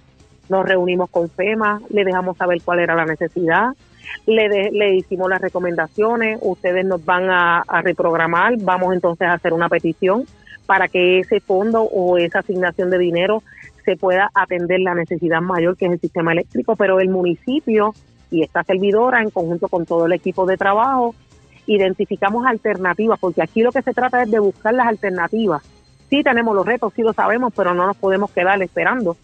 Nos reunimos con FEMA, le dejamos saber cuál era la necesidad, le, le hicimos las recomendaciones, ustedes nos van a, reprogramar, vamos entonces a hacer una petición para que ese fondo o esa asignación de dinero se pueda atender la necesidad mayor que es el sistema eléctrico, pero el municipio y esta servidora en conjunto con todo el equipo de trabajo identificamos alternativas, porque aquí lo que se trata es de buscar las alternativas. Sí tenemos los retos, sí lo sabemos, pero no nos podemos quedar esperando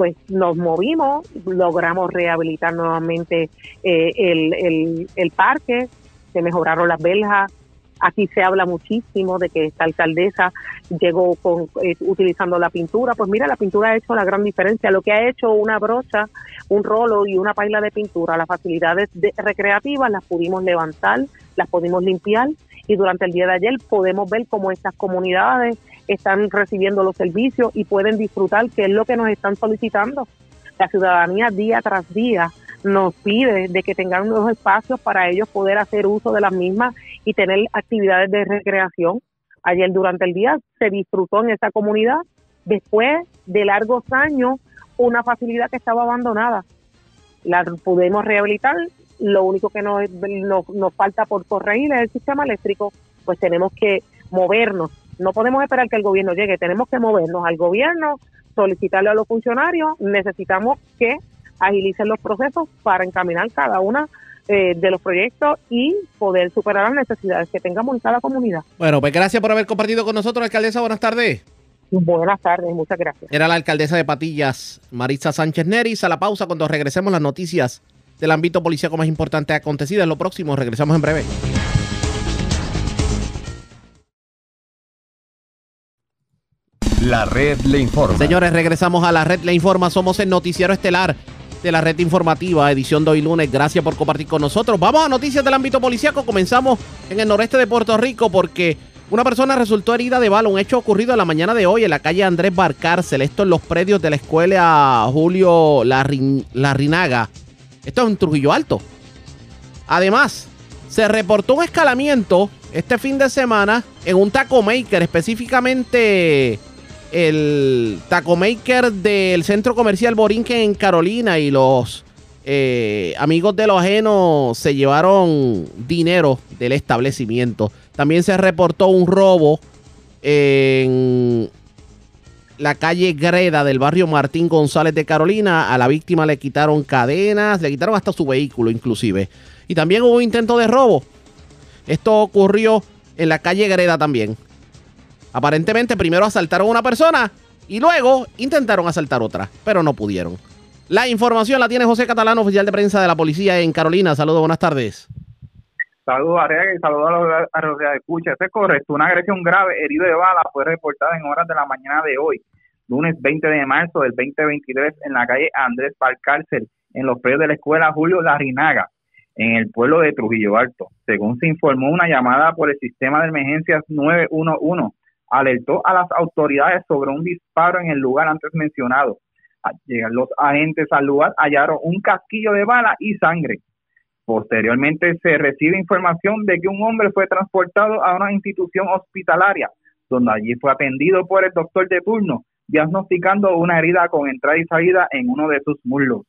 pues nos movimos, logramos rehabilitar nuevamente eh, el, el, parque, se mejoraron las beljas. Aquí se habla muchísimo de que esta alcaldesa llegó con, eh, utilizando la pintura. Pues mira, la pintura ha hecho la gran diferencia. Lo que ha hecho una brocha, un rolo y una paila de pintura, las facilidades recreativas las pudimos levantar, las pudimos limpiar y durante el día de ayer podemos ver cómo estas comunidades están recibiendo los servicios y pueden disfrutar, que es lo que nos están solicitando. La ciudadanía día tras día nos pide de que tengan unos espacios para ellos poder hacer uso de las mismas y tener actividades de recreación. Ayer durante el día se disfrutó en esa comunidad, después de largos años, una facilidad que estaba abandonada. La pudimos rehabilitar, lo único que nos, nos, nos falta por corregir es el sistema eléctrico, pues tenemos que movernos no podemos esperar que el gobierno llegue, tenemos que movernos al gobierno, solicitarle a los funcionarios, necesitamos que agilicen los procesos para encaminar cada una eh, de los proyectos y poder superar las necesidades que tengamos en cada comunidad. Bueno, pues gracias por haber compartido con nosotros, alcaldesa. Buenas tardes. Buenas tardes, muchas gracias. Era la alcaldesa de Patillas, Marisa Sánchez Neris. A la pausa cuando regresemos las noticias del ámbito policíaco más importante acontecidas. Lo próximo, regresamos en breve. La red le informa. Señores, regresamos a la red le informa. Somos el noticiero estelar de la red informativa, edición de hoy lunes. Gracias por compartir con nosotros. Vamos a noticias del ámbito policíaco. Comenzamos en el noreste de Puerto Rico porque una persona resultó herida de bala. Un hecho ocurrido en la mañana de hoy en la calle Andrés Barcárcel. Esto en los predios de la escuela Julio Larrinaga. Esto es en Trujillo Alto. Además, se reportó un escalamiento este fin de semana en un taco maker, específicamente el taco maker del centro comercial Borinque en Carolina y los eh, amigos de lo ajeno se llevaron dinero del establecimiento. También se reportó un robo en la calle Greda del barrio Martín González de Carolina. A la víctima le quitaron cadenas, le quitaron hasta su vehículo inclusive. Y también hubo intento de robo. Esto ocurrió en la calle Greda también. Aparentemente primero asaltaron a una persona y luego intentaron asaltar otra, pero no pudieron. La información la tiene José Catalán, oficial de prensa de la policía en Carolina. Saludos, buenas tardes. Saludos, Arega, y saludos a los, a escucha. Esto es correcto. Una agresión grave, herido de bala, fue reportada en horas de la mañana de hoy, lunes 20 de marzo del 2023, en la calle Andrés Palcárcel, en los predios de la escuela Julio Larrinaga, en el pueblo de Trujillo Alto. Según se informó una llamada por el sistema de emergencias 911 alertó a las autoridades sobre un disparo en el lugar antes mencionado. Al llegar los agentes al lugar hallaron un casquillo de bala y sangre. Posteriormente se recibe información de que un hombre fue transportado a una institución hospitalaria, donde allí fue atendido por el doctor de turno, diagnosticando una herida con entrada y salida en uno de sus muslos.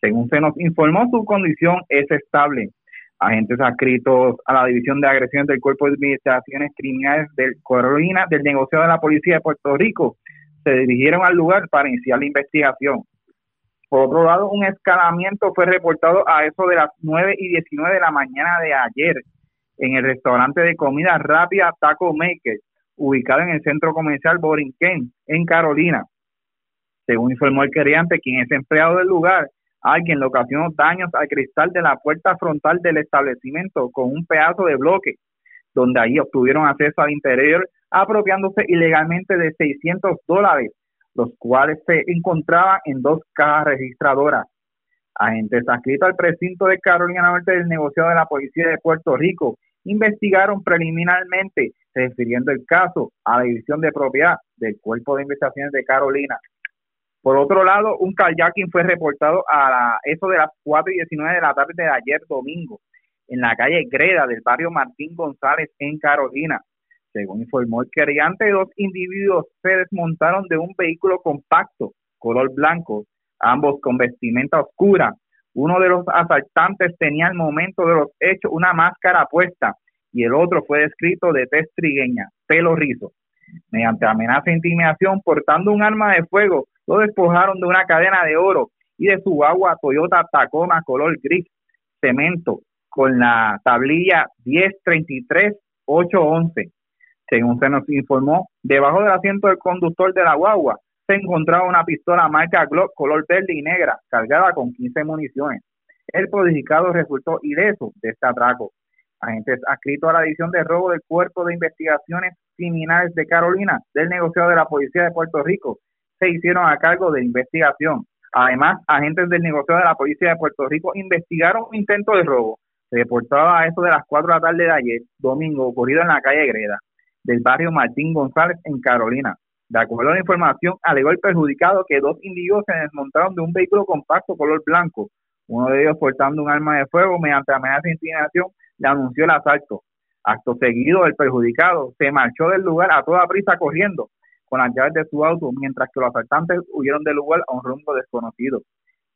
Según se nos informó, su condición es estable agentes adscritos a la División de Agresiones del Cuerpo de Administraciones Criminales del Carolina del negocio de la Policía de Puerto Rico se dirigieron al lugar para iniciar la investigación. Por otro lado, un escalamiento fue reportado a eso de las 9 y 19 de la mañana de ayer en el restaurante de comida rápida Taco Maker, ubicado en el centro comercial Borinquen, en Carolina. Según informó el queriante, quien es empleado del lugar, alguien le ocasionó daños al cristal de la puerta frontal del establecimiento con un pedazo de bloque, donde ahí obtuvieron acceso al interior apropiándose ilegalmente de 600 dólares, los cuales se encontraban en dos cajas registradoras. Agentes adscritos al precinto de Carolina Norte del negociado de la Policía de Puerto Rico investigaron preliminarmente, refiriendo el caso a la división de propiedad del Cuerpo de Investigaciones de Carolina. Por otro lado, un kayaking fue reportado a eso de las 4 y 19 de la tarde de ayer domingo en la calle Greda del barrio Martín González en Carolina. Según informó el querellante, dos individuos se desmontaron de un vehículo compacto color blanco, ambos con vestimenta oscura. Uno de los asaltantes tenía al momento de los hechos una máscara puesta y el otro fue descrito de tez trigueña, pelo rizo. Mediante amenaza e intimidación portando un arma de fuego, lo despojaron de una cadena de oro y de su agua Toyota Tacoma color gris, cemento, con la tablilla 1033811. Según se nos informó, debajo del asiento del conductor de la guagua se encontraba una pistola marca Glock color verde y negra cargada con 15 municiones. El prodificado resultó ileso de este atraco. Agentes adscritos a la división de robo del Cuerpo de Investigaciones Criminales de Carolina del negociado de la Policía de Puerto Rico se hicieron a cargo de investigación. Además, agentes del negociado de la Policía de Puerto Rico investigaron un intento de robo. Se reportaba a eso de las 4 de la tarde de ayer, domingo, ocurrido en la calle Greda del barrio Martín González en Carolina. De acuerdo a la información, alegó el perjudicado que dos individuos se desmontaron de un vehículo compacto color blanco, uno de ellos portando un arma de fuego mediante amenaza de intimidación, le anunció el asalto. Acto seguido, el perjudicado se marchó del lugar a toda prisa corriendo con las llaves de su auto, mientras que los asaltantes huyeron del lugar a un rumbo desconocido.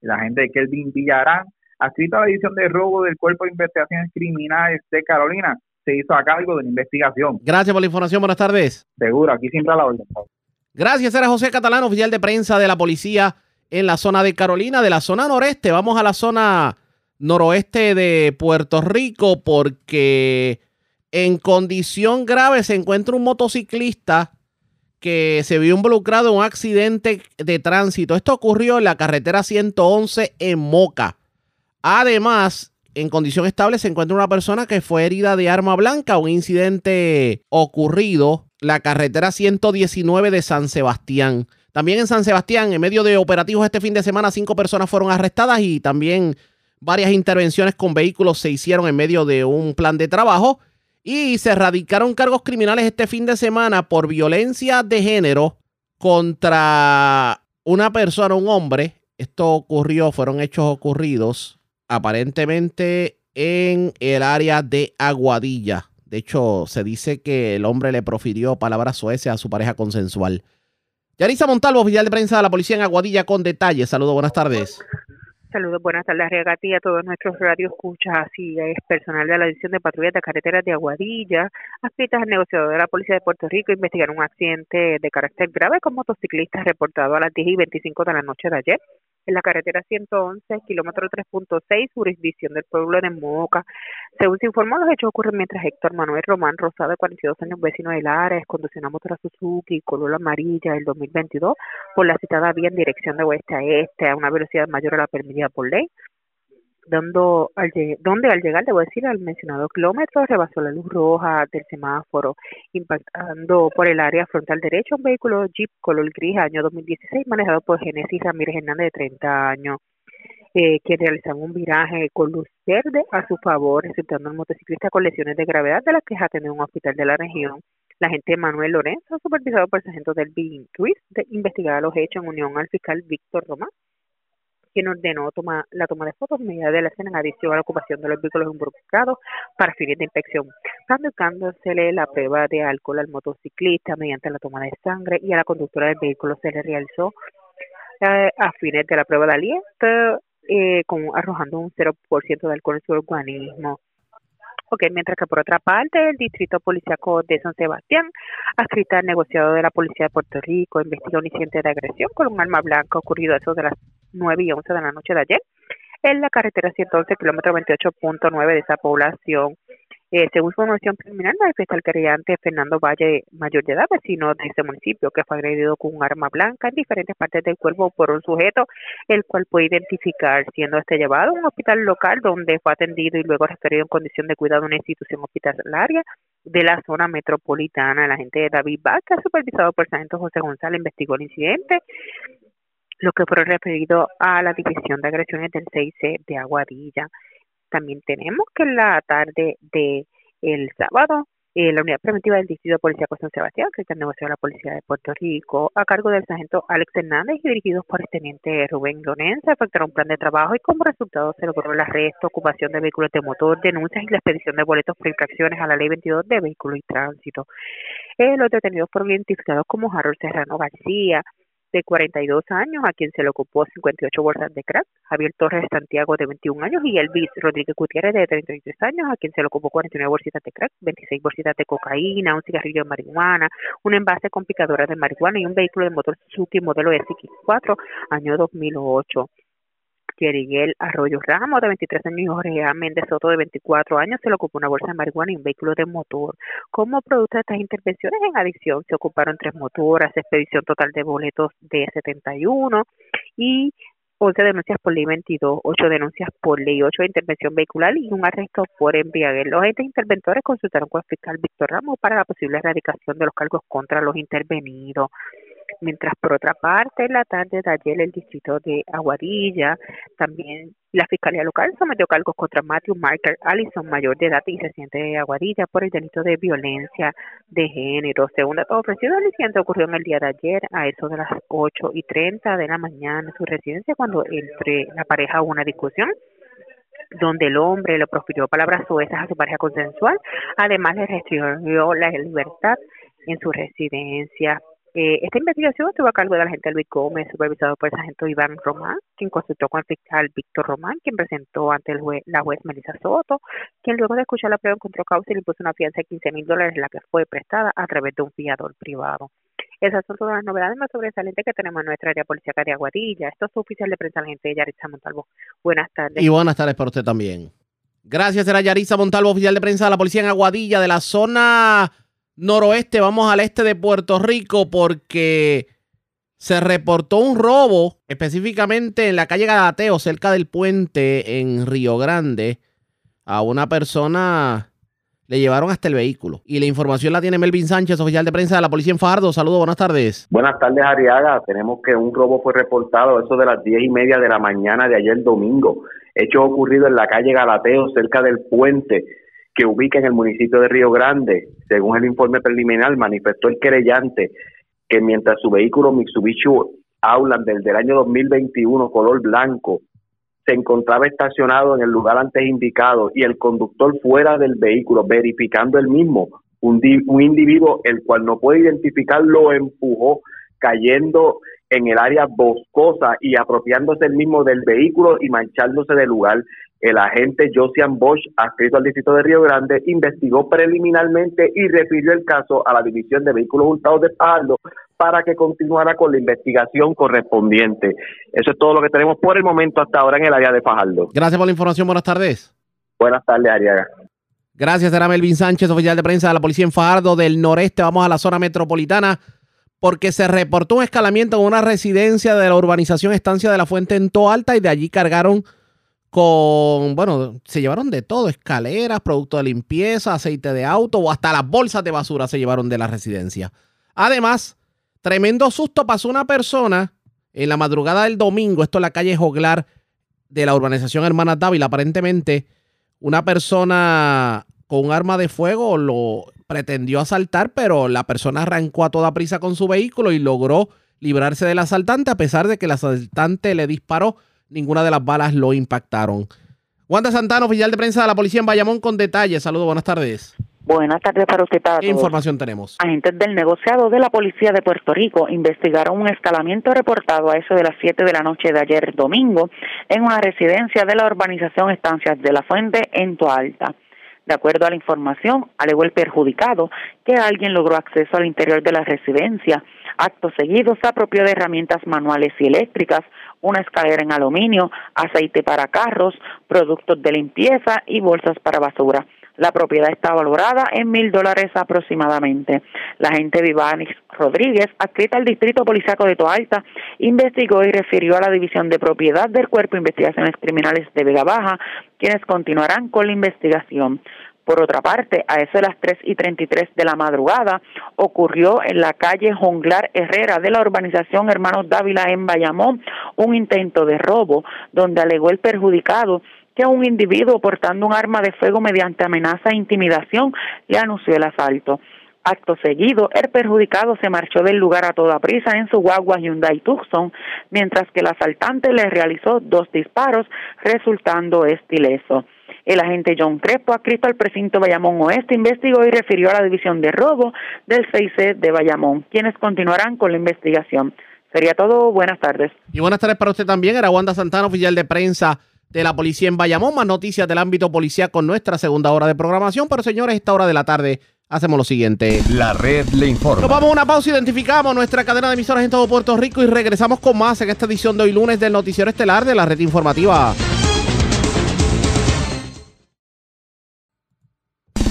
El agente Kelvin Villarán, adscrito a la división de robo del Cuerpo de Investigaciones Criminales de Carolina, se hizo a cargo de la investigación. Gracias por la información. Buenas tardes. Seguro, aquí siempre a la orden. Gracias, era José Catalán, oficial de prensa de la policía en la zona de Carolina, de la zona noreste. Vamos a la zona noroeste de Puerto Rico porque en condición grave se encuentra un motociclista que se vio involucrado en un accidente de tránsito. Esto ocurrió en la carretera 111 en Moca. Además, en condición estable se encuentra una persona que fue herida de arma blanca, un incidente ocurrido la carretera 119 de San Sebastián. También en San Sebastián, en medio de operativos este fin de semana, cinco personas fueron arrestadas y también varias intervenciones con vehículos se hicieron en medio de un plan de trabajo. Y se radicaron cargos criminales este fin de semana por violencia de género contra una persona, un hombre. Esto ocurrió, fueron hechos ocurridos aparentemente en el área de Aguadilla. De hecho, se dice que el hombre le profirió palabras soeces a su pareja consensual. Yarisa Montalvo, oficial de prensa de la policía en Aguadilla, con detalles. Saludos, buenas tardes. Saludos, buenas tardes, Regatí, a todos nuestros escuchas Así es, personal de la División de Patrullas de Carreteras de Aguadilla, adscritas al negociador de la Policía de Puerto Rico, investigaron un accidente de carácter grave con motociclistas reportado a las 10 y 25 de la noche de ayer en la carretera 111, kilómetro 3.6, jurisdicción del pueblo de Moca. Según se informó, los hechos ocurren mientras Héctor Manuel Román Rosado, de 42 años, vecino de Lares, conducía una motora Suzuki color amarilla del 2022 por la citada vía en dirección de oeste a este a una velocidad mayor a la permitida por ley dando al, donde al llegar, debo decir, al mencionado kilómetro, rebasó la luz roja del semáforo, impactando por el área frontal derecha un vehículo Jeep color gris año 2016 manejado por Genesis Ramírez Hernández de 30 años, eh, que realizaba un viraje con luz verde a su favor, resultando el motociclista con lesiones de gravedad de las que ha tenido un hospital de la región. La agente Manuel Lorenzo, supervisado por el sargento del Ruiz, de investigar los hechos en unión al fiscal Víctor Román quien ordenó toma, la toma de fotos medida de la escena en adición a la ocupación de los vehículos involucrados para fines de inspección, conducándosele la prueba de alcohol al motociclista mediante la toma de sangre y a la conductora del vehículo se le realizó eh, a fines de la prueba de aliento, eh, con, arrojando un 0% de alcohol en su organismo. Ok, mientras que por otra parte, el Distrito Policiaco de San Sebastián, adscrita al negociado de la Policía de Puerto Rico, investiga un incidente de agresión con un arma blanca ocurrido a eso de las 9 y 11 de la noche de ayer en la carretera 111, kilómetro 28.9 de esa población. Eh, según información preliminar, no el querellante Fernando Valle, mayor de edad, vecino de ese municipio, que fue agredido con un arma blanca en diferentes partes del cuerpo por un sujeto, el cual puede identificar, siendo este llevado a un hospital local donde fue atendido y luego referido en condición de cuidado a una institución hospitalaria de la zona metropolitana. La gente de David Vázquez, supervisado por el sargento José González, investigó el incidente lo que fue referido a la división de agresiones del 6C de Aguadilla. También tenemos que en la tarde de el sábado eh, la unidad preventiva del Distrito de Policía de San Sebastián, que está negociado la Policía de Puerto Rico, a cargo del sargento Alex Hernández y dirigidos por el teniente Rubén Lorenza, efectuaron un plan de trabajo y como resultado se logró el arresto, ocupación de vehículos de motor, denuncias y la expedición de boletos por infracciones a la Ley 22 de Vehículos y Tránsito. Eh, los detenidos fueron identificados como Harold Serrano García, de 42 años, a quien se le ocupó 58 bolsas de crack, Javier Torres Santiago, de 21 años, y Elvis Rodríguez Gutiérrez, de 33 años, a quien se le ocupó 49 bolsitas de crack, 26 bolsitas de cocaína, un cigarrillo de marihuana, un envase con picadora de marihuana y un vehículo de motor Suzuki modelo SX4, año 2008. Yeriguel Arroyo Ramos, de 23 años, y Jorge A. Méndez Soto, de 24 años, se le ocupó una bolsa de marihuana y un vehículo de motor. Como producto de estas intervenciones en adicción, se ocuparon tres motoras, expedición total de boletos de 71 y 11 denuncias por ley 22, 8 denuncias por ley 8 de intervención vehicular y un arresto por embriaguez. Los agentes interventores consultaron con el fiscal Víctor Ramos para la posible erradicación de los cargos contra los intervenidos mientras por otra parte en la tarde de ayer el distrito de Aguadilla, también la Fiscalía Local sometió cargos contra Matthew Marker Allison, mayor de edad y residente de Aguadilla, por el delito de violencia de género. Según datos ofrecidos, el incidente ocurrió en el día de ayer a eso de las 8 y 30 de la mañana en su residencia cuando entre la pareja hubo una discusión donde el hombre le profirió palabras suezas a su pareja consensual, además le restringió la libertad en su residencia. Eh, esta investigación estuvo a cargo de la agente Luis Gómez, supervisado por el sargento Iván Román, quien consultó con el fiscal Víctor Román, quien presentó ante el la juez Melissa Soto, quien luego de escuchar la prueba encontró causa y le impuso una fianza de 15 mil dólares, la que fue prestada a través de un fiador privado. Esas son todas las novedades más sobresalientes que tenemos en nuestra área policial de Aguadilla. Esto es oficial de prensa, la gente Yaritza Montalvo. Buenas tardes. Y buenas tardes para usted también. Gracias, era Yaritza Montalvo, oficial de prensa de la policía en Aguadilla, de la zona noroeste, vamos al este de Puerto Rico porque se reportó un robo específicamente en la calle Galateo, cerca del puente en Río Grande. A una persona le llevaron hasta el vehículo. Y la información la tiene Melvin Sánchez, oficial de prensa de la policía en Fajardo. Saludos, buenas tardes. Buenas tardes, Ariaga. Tenemos que un robo fue reportado eso de las diez y media de la mañana de ayer domingo. Hecho ocurrido en la calle Galateo, cerca del puente que ubica en el municipio de Río Grande. Según el informe preliminar, manifestó el querellante que mientras su vehículo Mitsubishi Outlander del año 2021 color blanco se encontraba estacionado en el lugar antes indicado y el conductor fuera del vehículo verificando el mismo, un, un individuo el cual no puede identificar lo empujó cayendo en el área boscosa y apropiándose el mismo del vehículo y manchándose del lugar. El agente Josian Bosch, adscrito al distrito de Río Grande, investigó preliminarmente y refirió el caso a la División de Vehículos Hurtados de Fajardo para que continuara con la investigación correspondiente. Eso es todo lo que tenemos por el momento hasta ahora en el área de Fajardo. Gracias por la información. Buenas tardes. Buenas tardes, Ariaga. Gracias, era Melvin Sánchez, oficial de prensa de la Policía en Fajardo del Noreste. Vamos a la zona metropolitana porque se reportó un escalamiento en una residencia de la urbanización Estancia de la Fuente en Toalta y de allí cargaron con, bueno, se llevaron de todo, escaleras, productos de limpieza, aceite de auto o hasta las bolsas de basura se llevaron de la residencia. Además, tremendo susto pasó una persona en la madrugada del domingo, esto en la calle Joglar de la urbanización Hermanas Dávila, aparentemente una persona con un arma de fuego lo pretendió asaltar, pero la persona arrancó a toda prisa con su vehículo y logró librarse del asaltante a pesar de que el asaltante le disparó ninguna de las balas lo impactaron. Wanda Santana, oficial de prensa de la policía en Bayamón, con detalles. Saludos, buenas tardes. Buenas tardes para usted. ¿Qué información tenemos? Agentes del negociado de la Policía de Puerto Rico investigaron un escalamiento reportado a eso de las 7 de la noche de ayer domingo en una residencia de la urbanización Estancias de la Fuente en Toalta. De acuerdo a la información, alegó el perjudicado que alguien logró acceso al interior de la residencia. Acto seguido se apropió de herramientas manuales y eléctricas, una escalera en aluminio, aceite para carros, productos de limpieza y bolsas para basura. La propiedad está valorada en mil dólares aproximadamente. La agente Vivanis Rodríguez, adscrita al Distrito Policiaco de Toalta, investigó y refirió a la División de Propiedad del Cuerpo de Investigaciones Criminales de Vega Baja, quienes continuarán con la investigación. Por otra parte, a eso de las 3 y 33 de la madrugada, ocurrió en la calle Jonglar Herrera de la urbanización Hermanos Dávila en Bayamón un intento de robo, donde alegó el perjudicado que un individuo portando un arma de fuego mediante amenaza e intimidación le anunció el asalto. Acto seguido, el perjudicado se marchó del lugar a toda prisa en su guagua Hyundai Tucson, mientras que el asaltante le realizó dos disparos, resultando estileso. El agente John Crespo, adscrito al precinto Bayamón Oeste, investigó y refirió a la división de robo del 6C de Bayamón, quienes continuarán con la investigación. Sería todo. Buenas tardes. Y buenas tardes para usted también. Era Wanda Santana, oficial de prensa de la policía en Bayamón. Más noticias del ámbito policial con nuestra segunda hora de programación. Pero señores, esta hora de la tarde hacemos lo siguiente. La red le informa. Nos vamos a una pausa, identificamos nuestra cadena de emisoras en todo Puerto Rico y regresamos con más en esta edición de hoy lunes del Noticiero Estelar de la red informativa.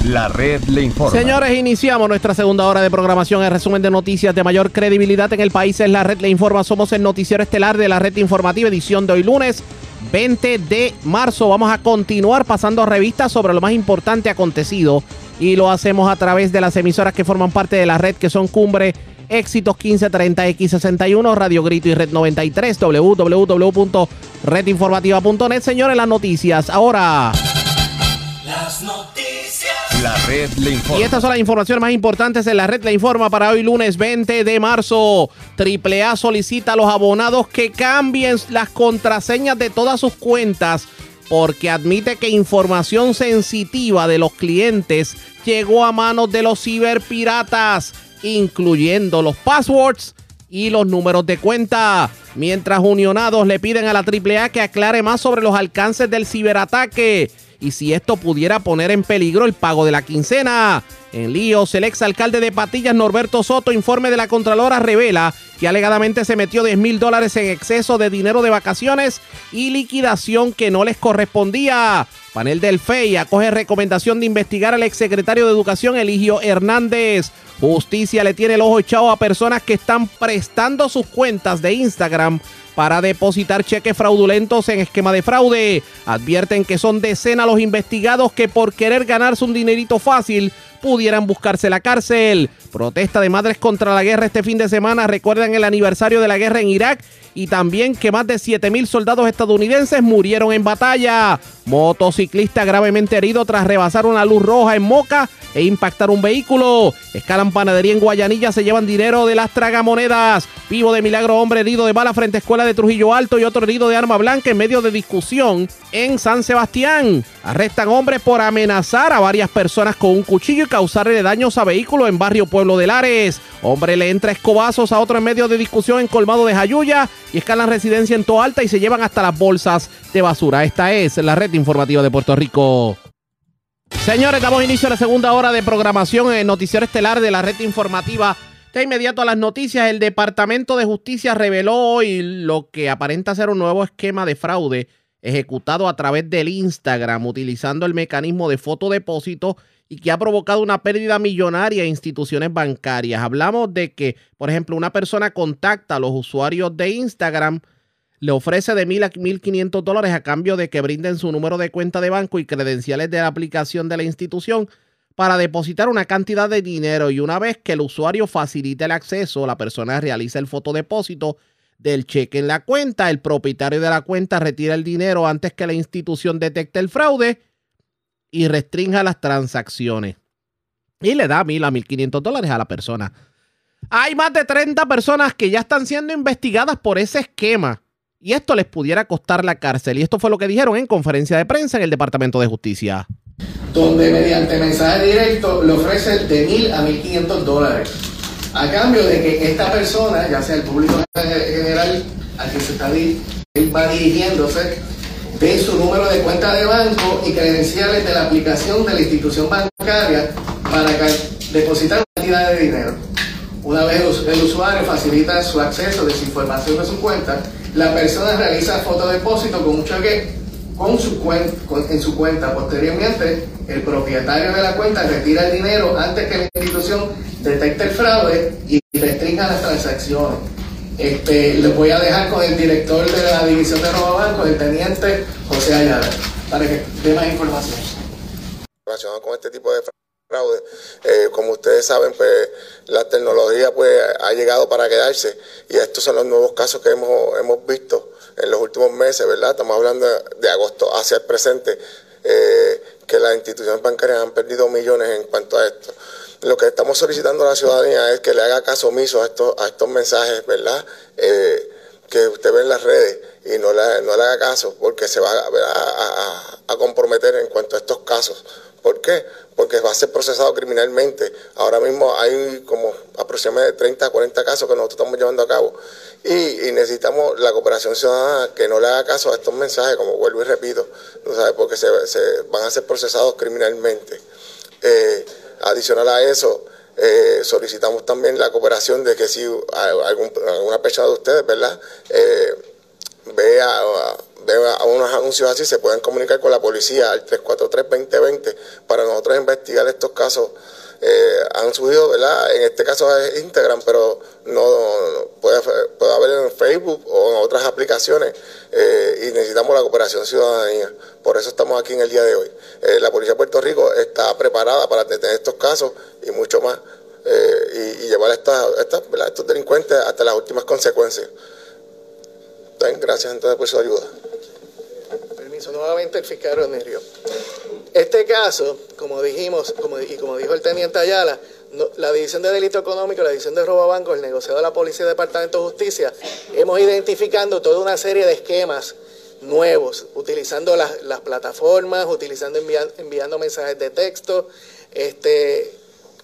La red le informa. Señores, iniciamos nuestra segunda hora de programación. El resumen de noticias de mayor credibilidad en el país es la red le informa. Somos el noticiero estelar de la red informativa, edición de hoy lunes 20 de marzo. Vamos a continuar pasando revistas sobre lo más importante acontecido y lo hacemos a través de las emisoras que forman parte de la red, que son Cumbre, Éxitos 1530, X61, Radio Grito y Red 93, www.redinformativa.net. Señores, las noticias. Ahora. Las noticias. Le. Y estas son las informaciones más importantes en la red. La informa para hoy lunes 20 de marzo. AAA solicita a los abonados que cambien las contraseñas de todas sus cuentas porque admite que información sensitiva de los clientes llegó a manos de los ciberpiratas, incluyendo los passwords y los números de cuenta. Mientras unionados le piden a la AAA que aclare más sobre los alcances del ciberataque y si esto pudiera poner en peligro el pago de la quincena. En líos, el exalcalde de Patillas, Norberto Soto, informe de la Contralora, revela que alegadamente se metió 10 mil dólares en exceso de dinero de vacaciones y liquidación que no les correspondía. Panel del FEI acoge recomendación de investigar al exsecretario de Educación, Eligio Hernández. Justicia le tiene el ojo echado a personas que están prestando sus cuentas de Instagram para depositar cheques fraudulentos en esquema de fraude. Advierten que son decenas los investigados que por querer ganarse un dinerito fácil pudieran buscarse la cárcel. Protesta de madres contra la guerra este fin de semana. Recuerdan el aniversario de la guerra en Irak y también que más de 7 mil soldados estadounidenses murieron en batalla. Motociclista gravemente herido tras rebasar una luz roja en Moca e impactar un vehículo. Escalan panadería en Guayanilla, se llevan dinero de las tragamonedas. Vivo de milagro, hombre herido de bala frente a escuela de Trujillo Alto y otro herido de arma blanca en medio de discusión en San Sebastián. Arrestan hombres por amenazar a varias personas con un cuchillo y causarle daños a vehículos en barrio Pueblo de Lares. Hombre le entra escobazos a otro en medio de discusión en Colmado de Jayuya y escalan residencia en Toalta y se llevan hasta las bolsas de basura. Esta es la red informativa de Puerto Rico. Señores, damos inicio a la segunda hora de programación en Noticiero Estelar de la red informativa. De inmediato a las noticias, el Departamento de Justicia reveló hoy lo que aparenta ser un nuevo esquema de fraude ejecutado a través del Instagram utilizando el mecanismo de fotodepósito y que ha provocado una pérdida millonaria a instituciones bancarias. Hablamos de que, por ejemplo, una persona contacta a los usuarios de Instagram, le ofrece de mil a mil quinientos dólares a cambio de que brinden su número de cuenta de banco y credenciales de la aplicación de la institución para depositar una cantidad de dinero y una vez que el usuario facilite el acceso, la persona realiza el fotodepósito del cheque en la cuenta, el propietario de la cuenta retira el dinero antes que la institución detecte el fraude y restrinja las transacciones. Y le da mil a mil quinientos dólares a la persona. Hay más de 30 personas que ya están siendo investigadas por ese esquema y esto les pudiera costar la cárcel. Y esto fue lo que dijeron en conferencia de prensa en el Departamento de Justicia. Donde mediante mensaje directo le ofrece de mil a mil quinientos dólares. A cambio de que esta persona, ya sea el público general al que se está dirigiéndose, dé su número de cuenta de banco y credenciales de la aplicación de la institución bancaria para depositar cantidad de dinero. Una vez el us- el usuario facilita su acceso de su información de su cuenta, la persona realiza fotodepósito con un cheque con su cuen- con- en su cuenta. Posteriormente, el propietario de la cuenta retira el dinero antes que la institución detecte el fraude y restrinja las transacciones. Este, les voy a dejar con el director de la división de robabancos, el teniente José Ayala, para que dé más información. relacionado con este tipo de fraude. Eh, como ustedes saben, pues la tecnología pues ha llegado para quedarse y estos son los nuevos casos que hemos, hemos visto en los últimos meses, ¿verdad? Estamos hablando de agosto hacia el presente, eh, que las instituciones bancarias han perdido millones en cuanto a esto. Lo que estamos solicitando a la ciudadanía es que le haga caso omiso a estos, a estos mensajes, ¿verdad? Eh, que usted ve en las redes y no le, no le haga caso porque se va a, comprometer en cuanto a estos casos. ¿Por qué? Porque va a ser procesado criminalmente. Ahora mismo hay como aproximadamente 30 a 40 casos que nosotros estamos llevando a cabo y, necesitamos la cooperación ciudadana que no le haga caso a estos mensajes, como vuelvo y repito, ¿no sabe? porque se, se van a ser procesados criminalmente. Eh, adicional a eso, eh, solicitamos también la cooperación de que si algún- alguna persona de ustedes, ¿verdad? Eh, vea, vea unos anuncios así, se pueden comunicar con la policía al 343-2020 para nosotros investigar estos casos. Eh, han surgido, ¿verdad? En este caso es Instagram, pero no, puede, haber en Facebook o en otras aplicaciones eh, y necesitamos la cooperación ciudadanía. Por eso estamos aquí en el día de hoy. Eh, la Policía de Puerto Rico está preparada para detener estos casos y mucho más eh, y, llevar a ¿verdad? estos delincuentes hasta las últimas consecuencias. Bien, gracias entonces por su ayuda. Permiso, nuevamente el fiscal Ronerio. Este caso, como dijimos, como, y como dijo el teniente Ayala, la División de Delito Económico, la División de Robo a Bancos, el negociado de la Policía y Departamento de Justicia, hemos identificado toda una serie de esquemas nuevos, utilizando las, las plataformas, utilizando envia- enviando mensajes de texto. Este,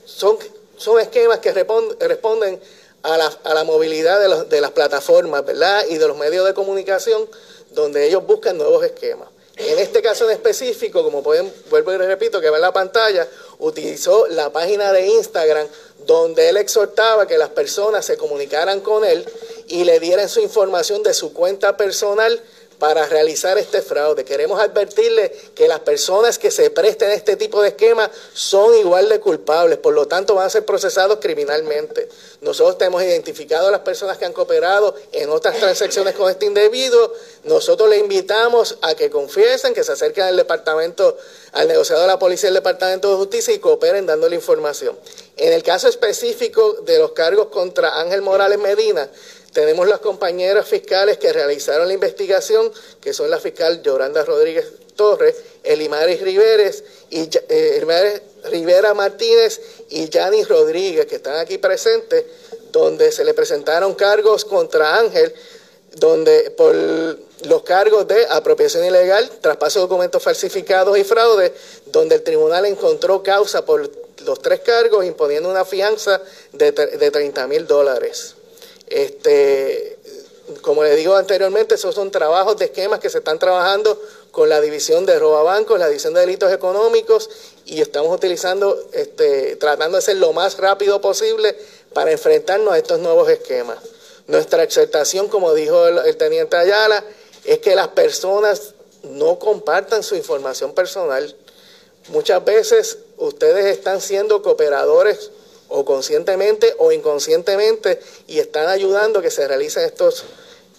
son, son esquemas que respon- responden a la, a la movilidad de, los- de las plataformas, ¿verdad? Y de los medios de comunicación, donde ellos buscan nuevos esquemas. En este caso en específico, como pueden, vuelvo y repito, que va en la pantalla, utilizó la página de Instagram donde él exhortaba que las personas se comunicaran con él y le dieran su información de su cuenta personal para realizar este fraude. Queremos advertirle que las personas que se presten a este tipo de esquemas son igual de culpables, por lo tanto van a ser procesados criminalmente. Nosotros tenemos identificado a las personas que han cooperado en otras transacciones con este individuo. Nosotros le invitamos a que confiesen, que se acerquen al departamento, al negociador de la policía del Departamento de Justicia y cooperen dándole información. En el caso específico de los cargos contra Ángel Morales Medina, tenemos las compañeras fiscales que realizaron la investigación, que son la fiscal Yoranda Rodríguez Torres, Elimaris Riveres y eh, Rivera Martínez y Yanis Rodríguez, que están aquí presentes, donde se le presentaron cargos contra Ángel, donde por los cargos de apropiación ilegal, traspaso de documentos falsificados y fraude, donde el tribunal encontró causa por los tres cargos, imponiendo una fianza de, de 30 mil dólares. Este, como le digo anteriormente, esos son trabajos de esquemas que se están trabajando con la división de robabancos, la división de delitos económicos, y estamos utilizando, este, tratando de ser lo más rápido posible para enfrentarnos a estos nuevos esquemas. Nuestra exhortación, como dijo el teniente Ayala, es que las personas no compartan su información personal. Muchas veces ustedes están siendo cooperadores o conscientemente o inconscientemente y están ayudando a que se realicen estos,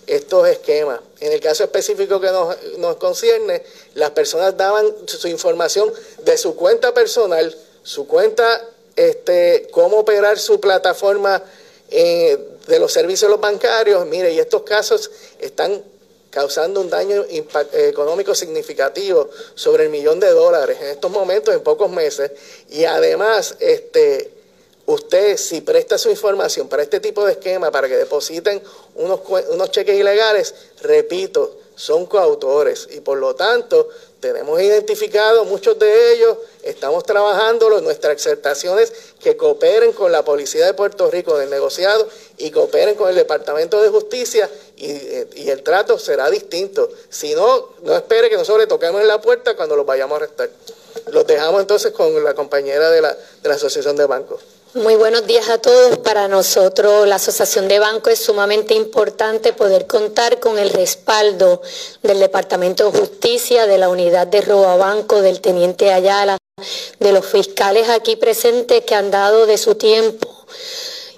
estos esquemas. En el caso específico que nos, nos concierne, las personas daban su, información de su cuenta personal, su cuenta, este, cómo operar su plataforma eh, de los servicios bancarios. Mire, y estos casos están causando un daño eh, económico significativo sobre el millón de dólares en estos momentos, en pocos meses. Y además, este, usted si presta su información para este tipo de esquema, para que depositen unos, cheques ilegales, repito, son coautores y por lo tanto tenemos identificado muchos de ellos, estamos trabajándolo, nuestras exhortaciones que cooperen con la Policía de Puerto Rico del negociado y cooperen con el Departamento de Justicia y, eh, y el trato será distinto. Si no, no espere que nosotros le toquemos en la puerta cuando los vayamos a arrestar. Los dejamos entonces con la compañera de la Asociación de Bancos. Muy buenos días a todos. Para nosotros, la Asociación de Bancos, es sumamente importante poder contar con el respaldo del Departamento de Justicia, de la Unidad de Robabanco, del Teniente Ayala, de los fiscales aquí presentes que han dado de su tiempo.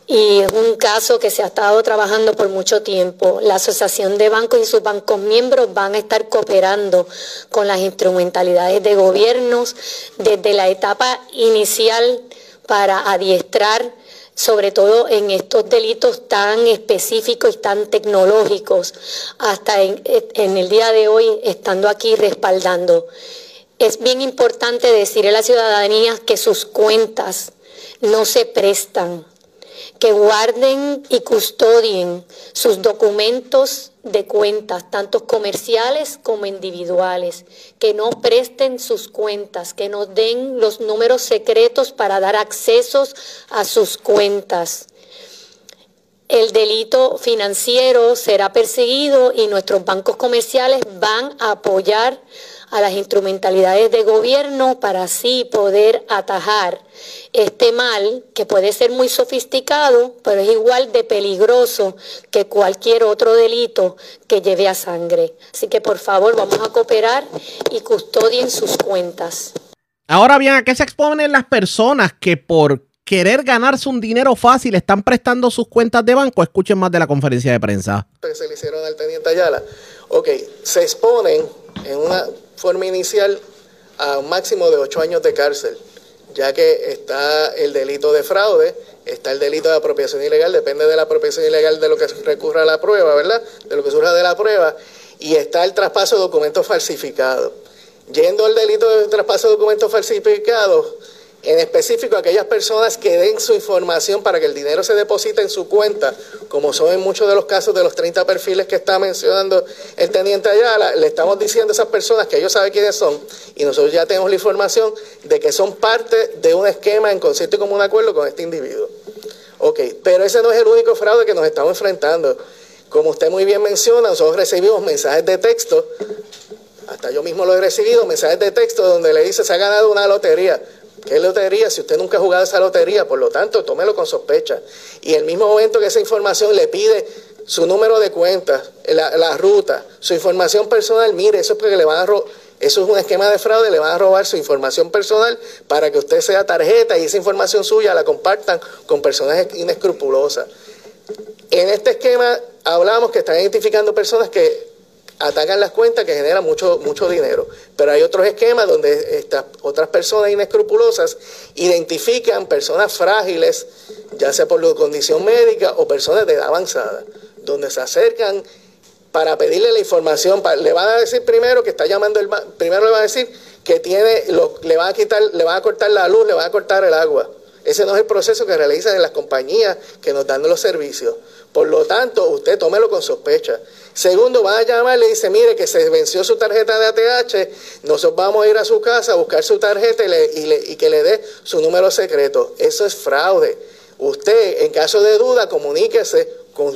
Y es un caso que se ha estado trabajando por mucho tiempo. La Asociación de Bancos y sus bancos miembros van a estar cooperando con las instrumentalidades de gobiernos desde la etapa inicial para adiestrar sobre todo en estos delitos tan específicos y tan tecnológicos, hasta en, el día de hoy estando aquí respaldando. Es bien importante decirle a la ciudadanía que sus cuentas no se prestan, que guarden y custodien sus documentos de cuentas, tanto comerciales como individuales, que no presten sus cuentas, que nos den los números secretos para dar accesos a sus cuentas. El delito financiero será perseguido y nuestros bancos comerciales van a apoyar a las instrumentalidades de gobierno para así poder atajar este mal que puede ser muy sofisticado, pero es igual de peligroso que cualquier otro delito que lleve a sangre. Así que por favor vamos a cooperar y custodien sus cuentas. Ahora bien, ¿a qué se exponen las personas que por querer ganarse un dinero fácil están prestando sus cuentas de banco? Escuchen más de la conferencia de prensa. Que se le hicieron al teniente Ayala. Ok, se exponen en una forma inicial a un máximo de ocho años de cárcel, ya que está el delito de fraude, está el delito de apropiación ilegal, depende de la apropiación ilegal de lo que recurra a la prueba, ¿verdad? De lo que surja de la prueba, y está el traspaso de documentos falsificados. Yendo al delito de traspaso de documentos falsificados, en específico aquellas personas que den su información para que el dinero se deposite en su cuenta, como son en muchos de los casos de los 30 perfiles que está mencionando el teniente Ayala, le estamos diciendo a esas personas que ellos saben quiénes son y nosotros ya tenemos la información de que son parte de un esquema en concierto y común acuerdo con este individuo. Ok, pero ese no es el único fraude que nos estamos enfrentando. Como usted muy bien menciona, nosotros recibimos mensajes de texto, hasta yo mismo lo he recibido, mensajes de texto donde le dice se ha ganado una lotería ¿Qué lotería? Si usted nunca ha jugado esa lotería, por lo tanto, tómelo con sospecha. Y el mismo momento que esa información le pide su número de cuenta, la, ruta, su información personal, mire, eso es porque le van a eso es un esquema de fraude, le van a robar su información personal para que usted sea tarjeta y esa información suya la compartan con personas inescrupulosas. En este esquema hablamos que están identificando personas que atacan las cuentas que generan mucho, mucho dinero. Pero hay otros esquemas donde estas otras personas inescrupulosas identifican personas frágiles, ya sea por la condición médica o personas de edad avanzada, donde se acercan para pedirle la información. le van a decir primero que está llamando el primero le van a decir que tiene, lo, le van a quitar, le van a cortar la luz, le van a cortar el agua. Ese no es el proceso que realizan en las compañías que nos dan los servicios. Por lo tanto, usted tómelo con sospecha. Segundo, va a llamar y le dice, mire que se venció su tarjeta de ATH, nosotros vamos a ir a su casa a buscar su tarjeta y, que le dé su número secreto. Eso es fraude. Usted, en caso de duda, comuníquese con,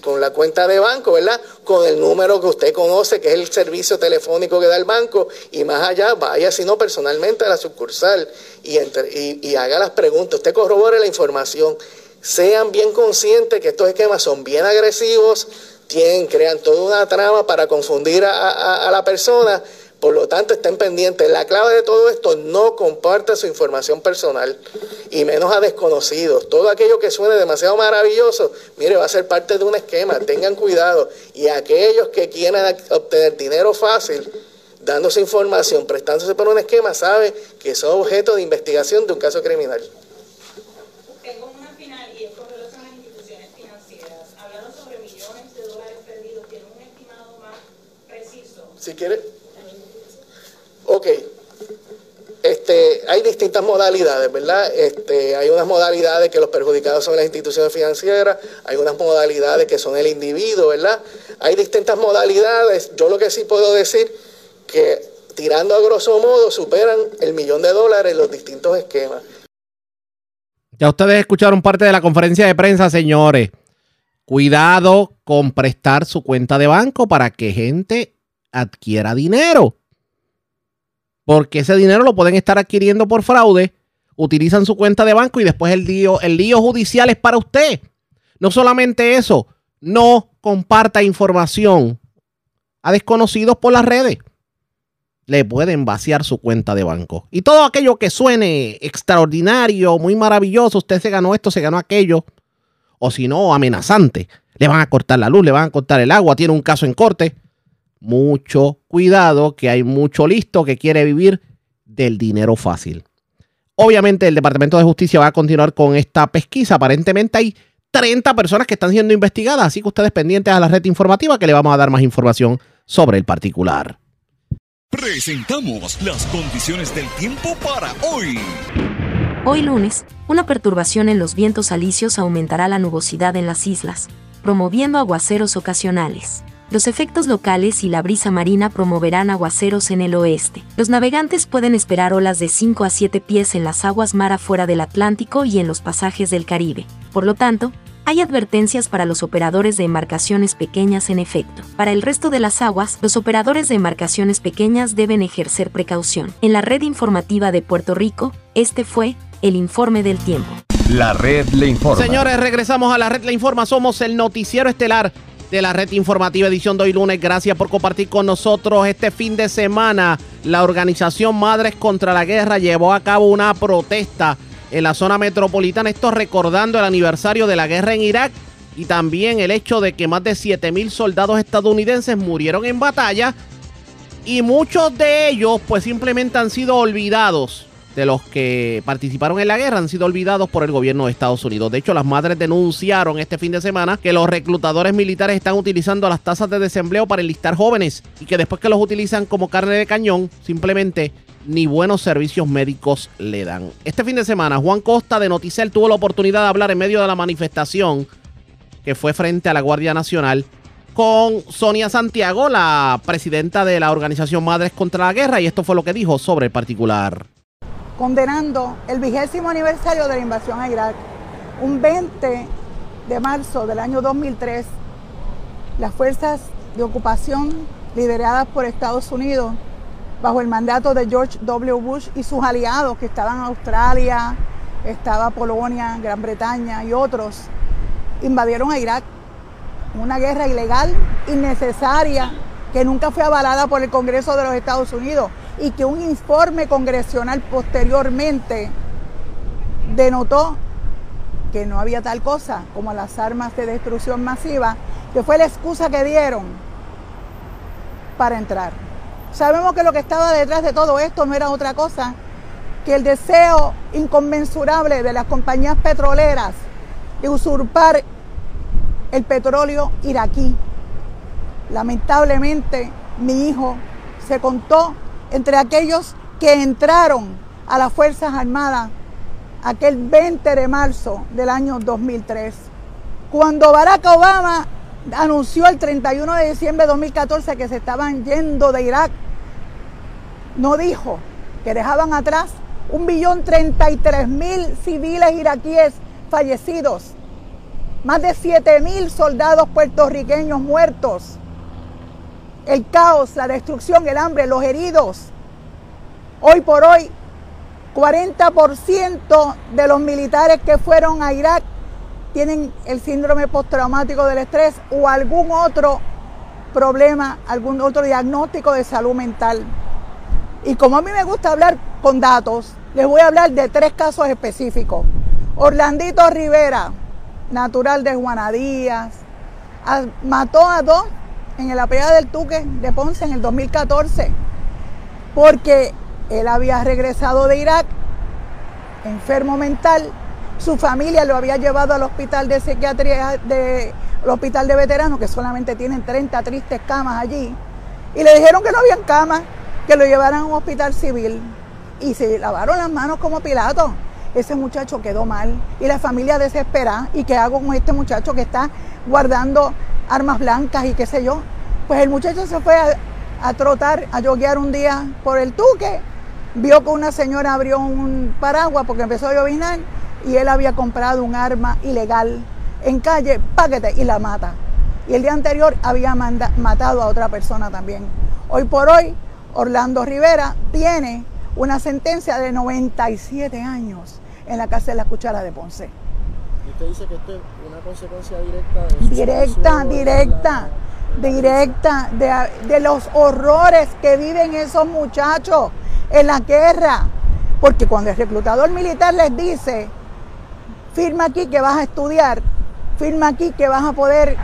con, la cuenta de banco, ¿verdad? Con el número que usted conoce, que es el servicio telefónico que da el banco, y más allá, vaya, sino personalmente a la sucursal y, y, y haga las preguntas. Usted corrobore la información. Sean bien conscientes que estos esquemas son bien agresivos, tienen, crean toda una trama para confundir a, la persona. Por lo tanto, estén pendientes. La clave de todo esto, no comparta su información personal y menos a desconocidos. Todo aquello que suene demasiado maravilloso, mire, va a ser parte de un esquema. Tengan cuidado. Y aquellos que quieran obtener dinero fácil, dándose información, prestándose por un esquema, saben que son objeto de investigación de un caso criminal. Si quiere. Ok. Este, hay distintas modalidades, ¿verdad? Este, hay unas modalidades que los perjudicados son las instituciones financieras, hay unas modalidades que son el individuo, ¿verdad? Hay distintas modalidades. Yo lo que sí puedo decir que tirando a grosso modo superan el millón de dólares los distintos esquemas. Ya ustedes escucharon parte de la conferencia de prensa, señores. Cuidado con prestar su cuenta de banco para que gente adquiera dinero. Porque ese dinero lo pueden estar adquiriendo por fraude utilizan su cuenta de banco y después el lío, el lío judicial es para usted. No solamente eso, no comparta información a desconocidos por las redes. Le pueden vaciar su cuenta de banco. Y todo aquello que suene extraordinario, muy maravilloso, usted se ganó esto, se ganó aquello, o si no, amenazante. Le van a cortar la luz, le van a cortar el agua, tiene un caso en corte. Mucho cuidado, que hay mucho listo que quiere vivir del dinero fácil. Obviamente el Departamento de Justicia va a continuar con esta pesquisa. Aparentemente hay 30 personas que están siendo investigadas, así que ustedes pendientes a la red informativa que le vamos a dar más información sobre el particular. Presentamos las condiciones del tiempo para hoy. Hoy lunes, una perturbación en los vientos alisios aumentará la nubosidad en las islas, promoviendo aguaceros ocasionales. Los efectos locales y la brisa marina promoverán aguaceros en el oeste. Los navegantes pueden esperar olas de 5 a 7 pies en las aguas mar afuera del Atlántico y en los pasajes del Caribe. Por lo tanto, hay advertencias para los operadores de embarcaciones pequeñas en efecto. Para el resto de las aguas, los operadores de embarcaciones pequeñas deben ejercer precaución. En la red informativa de Puerto Rico, este fue el informe del tiempo. La red le informa. Señores, regresamos a la red le informa. Somos el noticiero estelar de la red informativa edición de hoy lunes. Gracias por compartir con nosotros este fin de semana. La organización Madres contra la Guerra llevó a cabo una protesta en la zona metropolitana. Esto recordando el aniversario de la guerra en Irak y también el hecho de que más de 7 mil soldados estadounidenses murieron en batalla y muchos de ellos pues simplemente han sido olvidados de los que participaron en la guerra han sido olvidados por el gobierno de Estados Unidos. De hecho, las madres denunciaron este fin de semana que los reclutadores militares están utilizando las tasas de desempleo para enlistar jóvenes y que después que los utilizan como carne de cañón, simplemente ni buenos servicios médicos le dan. Este fin de semana, Juan Costa de Noticel tuvo la oportunidad de hablar en medio de la manifestación que fue frente a la Guardia Nacional con Sonia Santiago, la presidenta de la organización Madres contra la Guerra, y esto fue lo que dijo sobre el particular condenando el vigésimo aniversario de la invasión a Irak. Un 20 de marzo del año 2003, las fuerzas de ocupación lideradas por Estados Unidos, bajo el mandato de George W. Bush y sus aliados que estaban Australia, estaba Polonia, Gran Bretaña y otros, invadieron a Irak. Una guerra ilegal, innecesaria, que nunca fue avalada por el Congreso de los Estados Unidos y que un informe congresional posteriormente denotó que no había tal cosa como las armas de destrucción masiva, que fue la excusa que dieron para entrar. Sabemos que lo que estaba detrás de todo esto no era otra cosa que el deseo inconmensurable de las compañías petroleras de usurpar el petróleo iraquí. Lamentablemente, mi hijo se contó entre aquellos que entraron a las Fuerzas Armadas aquel 20 de marzo del año 2003. Cuando Barack Obama anunció el 31 de diciembre de 2014 que se estaban yendo de Irak, no dijo que dejaban atrás un billón 33 mil civiles iraquíes fallecidos, más de 7 mil soldados puertorriqueños muertos, el caos, la destrucción, el hambre, los heridos. Hoy por hoy, 40% de los militares que fueron a Irak tienen el síndrome postraumático del estrés o algún otro problema, algún otro diagnóstico de salud mental. Y como a mí me gusta hablar con datos, les voy a hablar de tres casos específicos. Orlandito Rivera, natural de Juanadías, mató a dos en la pelea del Tuque de Ponce en el 2014, porque él había regresado de Irak, enfermo mental, su familia lo había llevado al hospital de psiquiatría, de, hospital de veteranos, que solamente tienen 30 tristes camas allí, y le dijeron que no habían camas, que lo llevaran a un hospital civil. Y se lavaron las manos como Pilato. Ese muchacho quedó mal y la familia desesperada. ¿Y qué hago con este muchacho que está guardando armas blancas y qué sé yo. Pues el muchacho se fue a, trotar, a yoguear un día por el tuque, vio que una señora abrió un paraguas porque empezó a llovinar y él había comprado un arma ilegal en calle, paquete, y la mata. Y el día anterior había matado a otra persona también. Hoy por hoy, Orlando Rivera tiene una sentencia de 97 años en la cárcel de la cuchara de Ponce. ¿Y usted dice que esto es una consecuencia directa de Directa, directa, directa, de, de los horrores que viven esos muchachos en la guerra. Porque cuando el reclutador militar les dice, firma aquí que vas a estudiar, firma aquí que vas a poder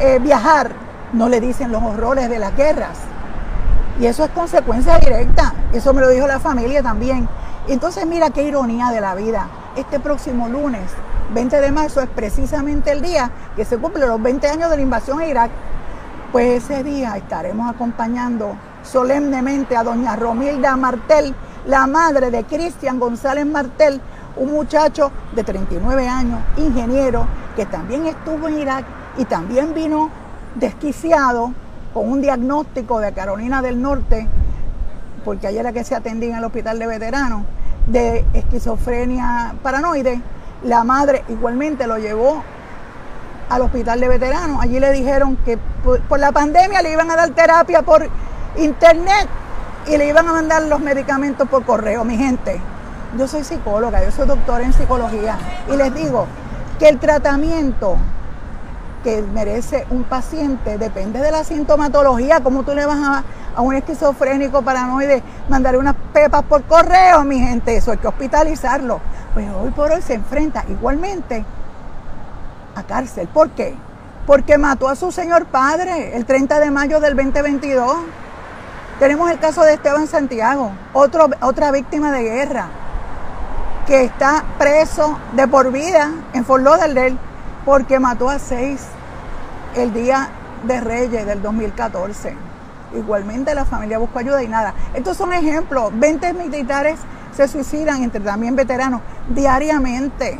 eh, viajar, no le dicen los horrores de las guerras. Y eso es consecuencia directa. Eso me lo dijo la familia también. Entonces mira qué ironía de la vida. Este próximo lunes, 20 de marzo, es precisamente el día que se cumplen los 20 años de la invasión a Irak. Pues ese día estaremos acompañando solemnemente a doña Romilda Martel, la madre de Cristian González Martel, un muchacho de 39 años, ingeniero, que también estuvo en Irak y también vino desquiciado con un diagnóstico de Carolina del Norte, porque ayer era que se atendía en el hospital de veteranos, de esquizofrenia paranoide. La madre igualmente lo llevó al hospital de veteranos. Allí le dijeron que por, por la pandemia le iban a dar terapia por internet y le iban a mandar los medicamentos por correo, mi gente. Yo soy psicóloga, yo soy doctora en psicología y les digo que el tratamiento que merece un paciente depende de la sintomatología, como tú le vas a, a un esquizofrénico paranoide mandar unas pepas por correo, mi gente, eso hay que hospitalizarlo. Pues hoy por hoy se enfrenta igualmente a cárcel. ¿Por qué? Porque mató a su señor padre el 30 de mayo del 2022. Tenemos el caso de Esteban Santiago, otro, otra víctima de guerra, que está preso de por vida en Fort Lauderdale porque mató a seis el día de Reyes del 2014. Igualmente la familia buscó ayuda y nada. Estos son ejemplos. 20 militares se suicidan, entre también veteranos, diariamente.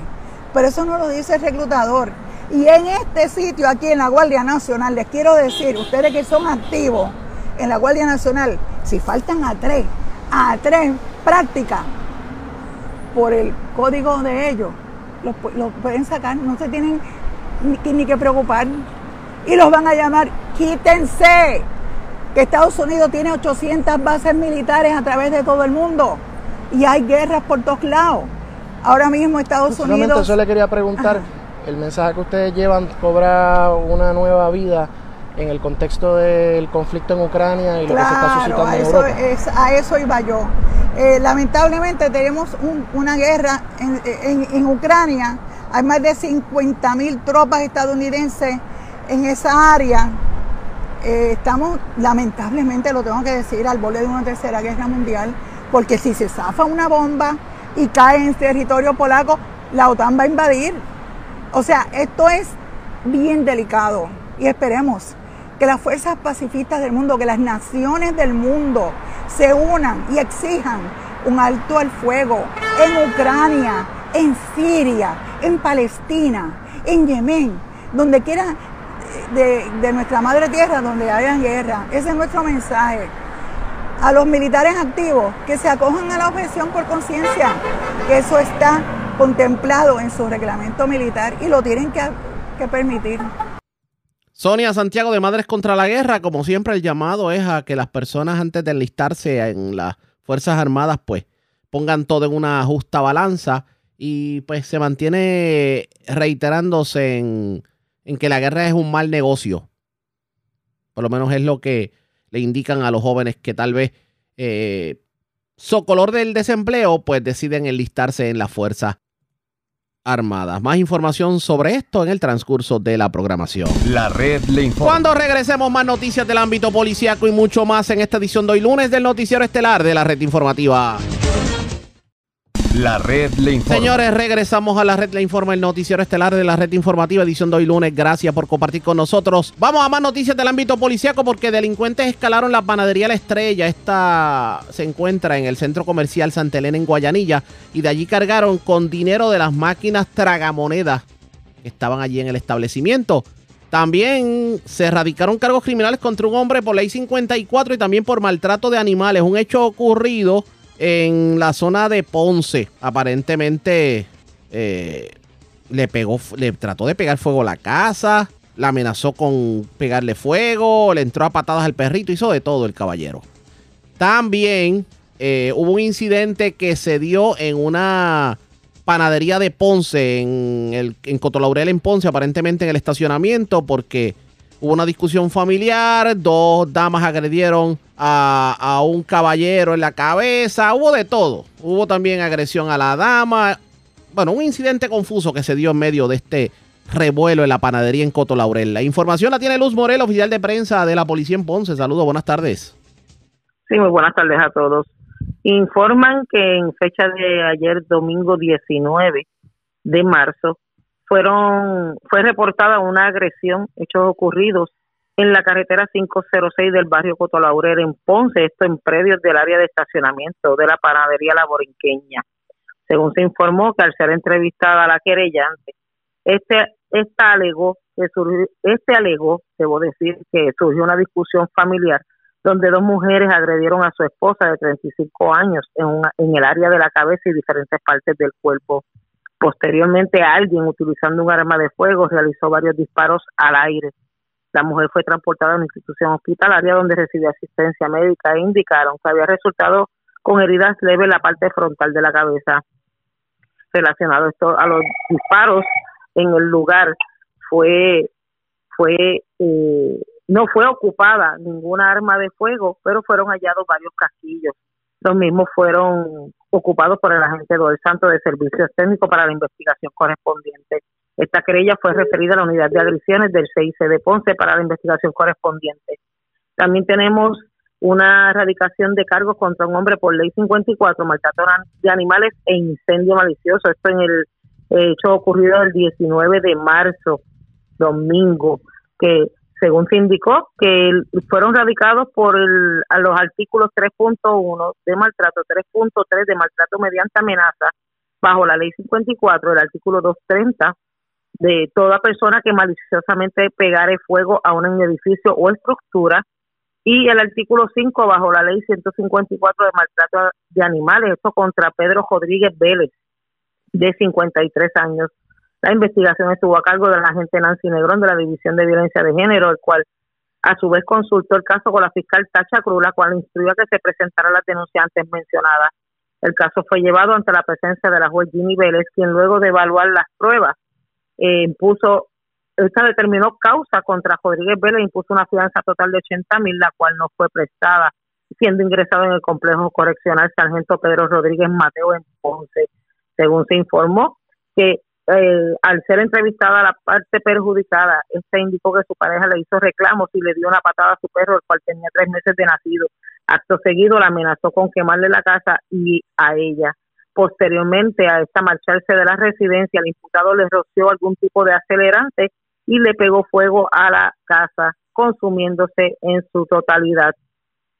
Pero eso no lo dice el reclutador. Y en este sitio, aquí en la Guardia Nacional, les quiero decir, ustedes que son activos en la Guardia Nacional, si faltan a tres, a tres prácticas por el código de ellos, los, pueden sacar, no se tienen ni que preocupar. Y los van a llamar, quítense, que Estados Unidos tiene 800 bases militares a través de todo el mundo y hay guerras por todos lados. Ahora mismo Estados Precisamente Unidos... eso le quería preguntar. El mensaje que ustedes llevan cobra una nueva vida en el contexto del conflicto en Ucrania y lo que se está suscitando a en Europa. es, a eso iba yo. Eh, lamentablemente tenemos un- una guerra en, en- en Ucrania. Hay más de 50 mil tropas estadounidenses en esa área. Eh, estamos, lamentablemente, lo tengo que decir, al borde de una tercera guerra mundial, porque si se zafa una bomba y cae en territorio polaco, la OTAN va a invadir. O sea, esto es bien delicado y esperemos que las fuerzas pacifistas del mundo, que las naciones del mundo se unan y exijan un alto al fuego en Ucrania, en Siria, en Palestina, en Yemen, donde quiera de, de nuestra madre tierra, donde haya guerra. Ese es nuestro mensaje. A los militares activos que se acojan a la objeción por conciencia, que eso está contemplado en su reglamento militar y lo tienen que, que permitir. Sonia Santiago de Madres contra la Guerra, como siempre el llamado es a que las personas antes de enlistarse en las Fuerzas Armadas pues pongan todo en una justa balanza y pues se mantiene reiterándose en, en que la guerra es un mal negocio. Por lo menos es lo que le indican a los jóvenes que tal vez eh, socolor del desempleo pues deciden enlistarse en las Fuerzas Armadas. Más información sobre esto en el transcurso de la programación. La red le informa. Cuando regresemos más noticias del ámbito policíaco y mucho más en esta edición de hoy lunes del noticiero estelar de la red informativa. La red le informa. Señores, regresamos a la red Le Informa, el noticiero estelar de la red informativa, edición de hoy lunes. Gracias por compartir con nosotros. Vamos a más noticias del ámbito policíaco porque delincuentes escalaron la panadería La Estrella. Esta se encuentra en el centro comercial Santa Elena en Guayanilla y de allí cargaron con dinero de las máquinas tragamonedas que estaban allí en el establecimiento. También se erradicaron cargos criminales contra un hombre por ley 54 y también por maltrato de animales. Un hecho ocurrido en la zona de Ponce. Aparentemente eh, le pegó, le trató de pegar fuego a la casa, la amenazó con pegarle fuego, le entró a patadas al perrito, hizo de todo el caballero. También eh, hubo un incidente que se dio en una panadería de Ponce, en, el, en Cotolaurel en Ponce, aparentemente en el estacionamiento, porque hubo una discusión familiar, dos damas agredieron a, a, un caballero en la cabeza, hubo de todo. Hubo también agresión a la dama. Bueno, un incidente confuso que se dio en medio de este revuelo en la panadería en Coto Laurel. La información la tiene Luz Morel, oficial de prensa de la policía en Ponce. Saludos, buenas tardes. Sí, muy buenas tardes a todos. Informan que en fecha de ayer, domingo 19 de marzo, fueron fue reportada una agresión, hechos ocurridos en la carretera 506 del barrio Cotolaurel en Ponce, esto en predios del área de estacionamiento de la panadería La Borinqueña. Según se informó que al ser entrevistada la querellante, este esta alegó que surgió, este alegó, debo decir, que surgió una discusión familiar donde dos mujeres agredieron a su esposa de 35 años en, una, en el área de la cabeza y diferentes partes del cuerpo. Posteriormente, alguien utilizando un arma de fuego realizó varios disparos al aire. La mujer fue transportada a una institución hospitalaria donde recibió asistencia médica e indicaron que había resultado con heridas leves en la parte frontal de la cabeza. Relacionado esto a los disparos en el lugar, fue fue eh, no fue ocupada ninguna arma de fuego, pero fueron hallados varios casquillos. Los mismos fueron ocupados por el agente Doel Santo de Servicios Técnicos para la investigación correspondiente. Esta querella fue referida a la unidad de agresiones del CIC de Ponce para la investigación correspondiente. También tenemos una erradicación de cargos contra un hombre por ley 54, maltrato de animales e incendio malicioso. Esto en el hecho ocurrido el 19 de marzo, domingo, que según se indicó, que fueron radicados por el, a los artículos 3.1 de maltrato, 3.3 de maltrato mediante amenaza, bajo la ley 54, el artículo 230, de toda persona que maliciosamente pegare fuego a un edificio o estructura, y el artículo 5 bajo la ley 154 de maltrato de animales, esto contra Pedro Rodríguez Vélez, de 53 años, la investigación estuvo a cargo de la agente Nancy Negrón de la División de Violencia de Género, el cual a su vez consultó el caso con la fiscal Tacha Cruz, la cual instruyó a que se presentara la denuncia antes mencionada. El caso fue llevado ante la presencia de la juez Ginny Vélez, quien luego de evaluar las pruebas eh, impuso, esta determinó causa contra Rodríguez Vélez, impuso una fianza total de 80 mil, la cual no fue prestada, siendo ingresado en el complejo correccional Sargento Pedro Rodríguez Mateo en Ponce. Según se informó, que eh, al ser entrevistada la parte perjudicada, este indicó que su pareja le hizo reclamos y le dio una patada a su perro, el cual tenía tres meses de nacido. Acto seguido la amenazó con quemarle la casa y a ella. Posteriormente a esta marcharse de la residencia, el imputado le roció algún tipo de acelerante y le pegó fuego a la casa, consumiéndose en su totalidad.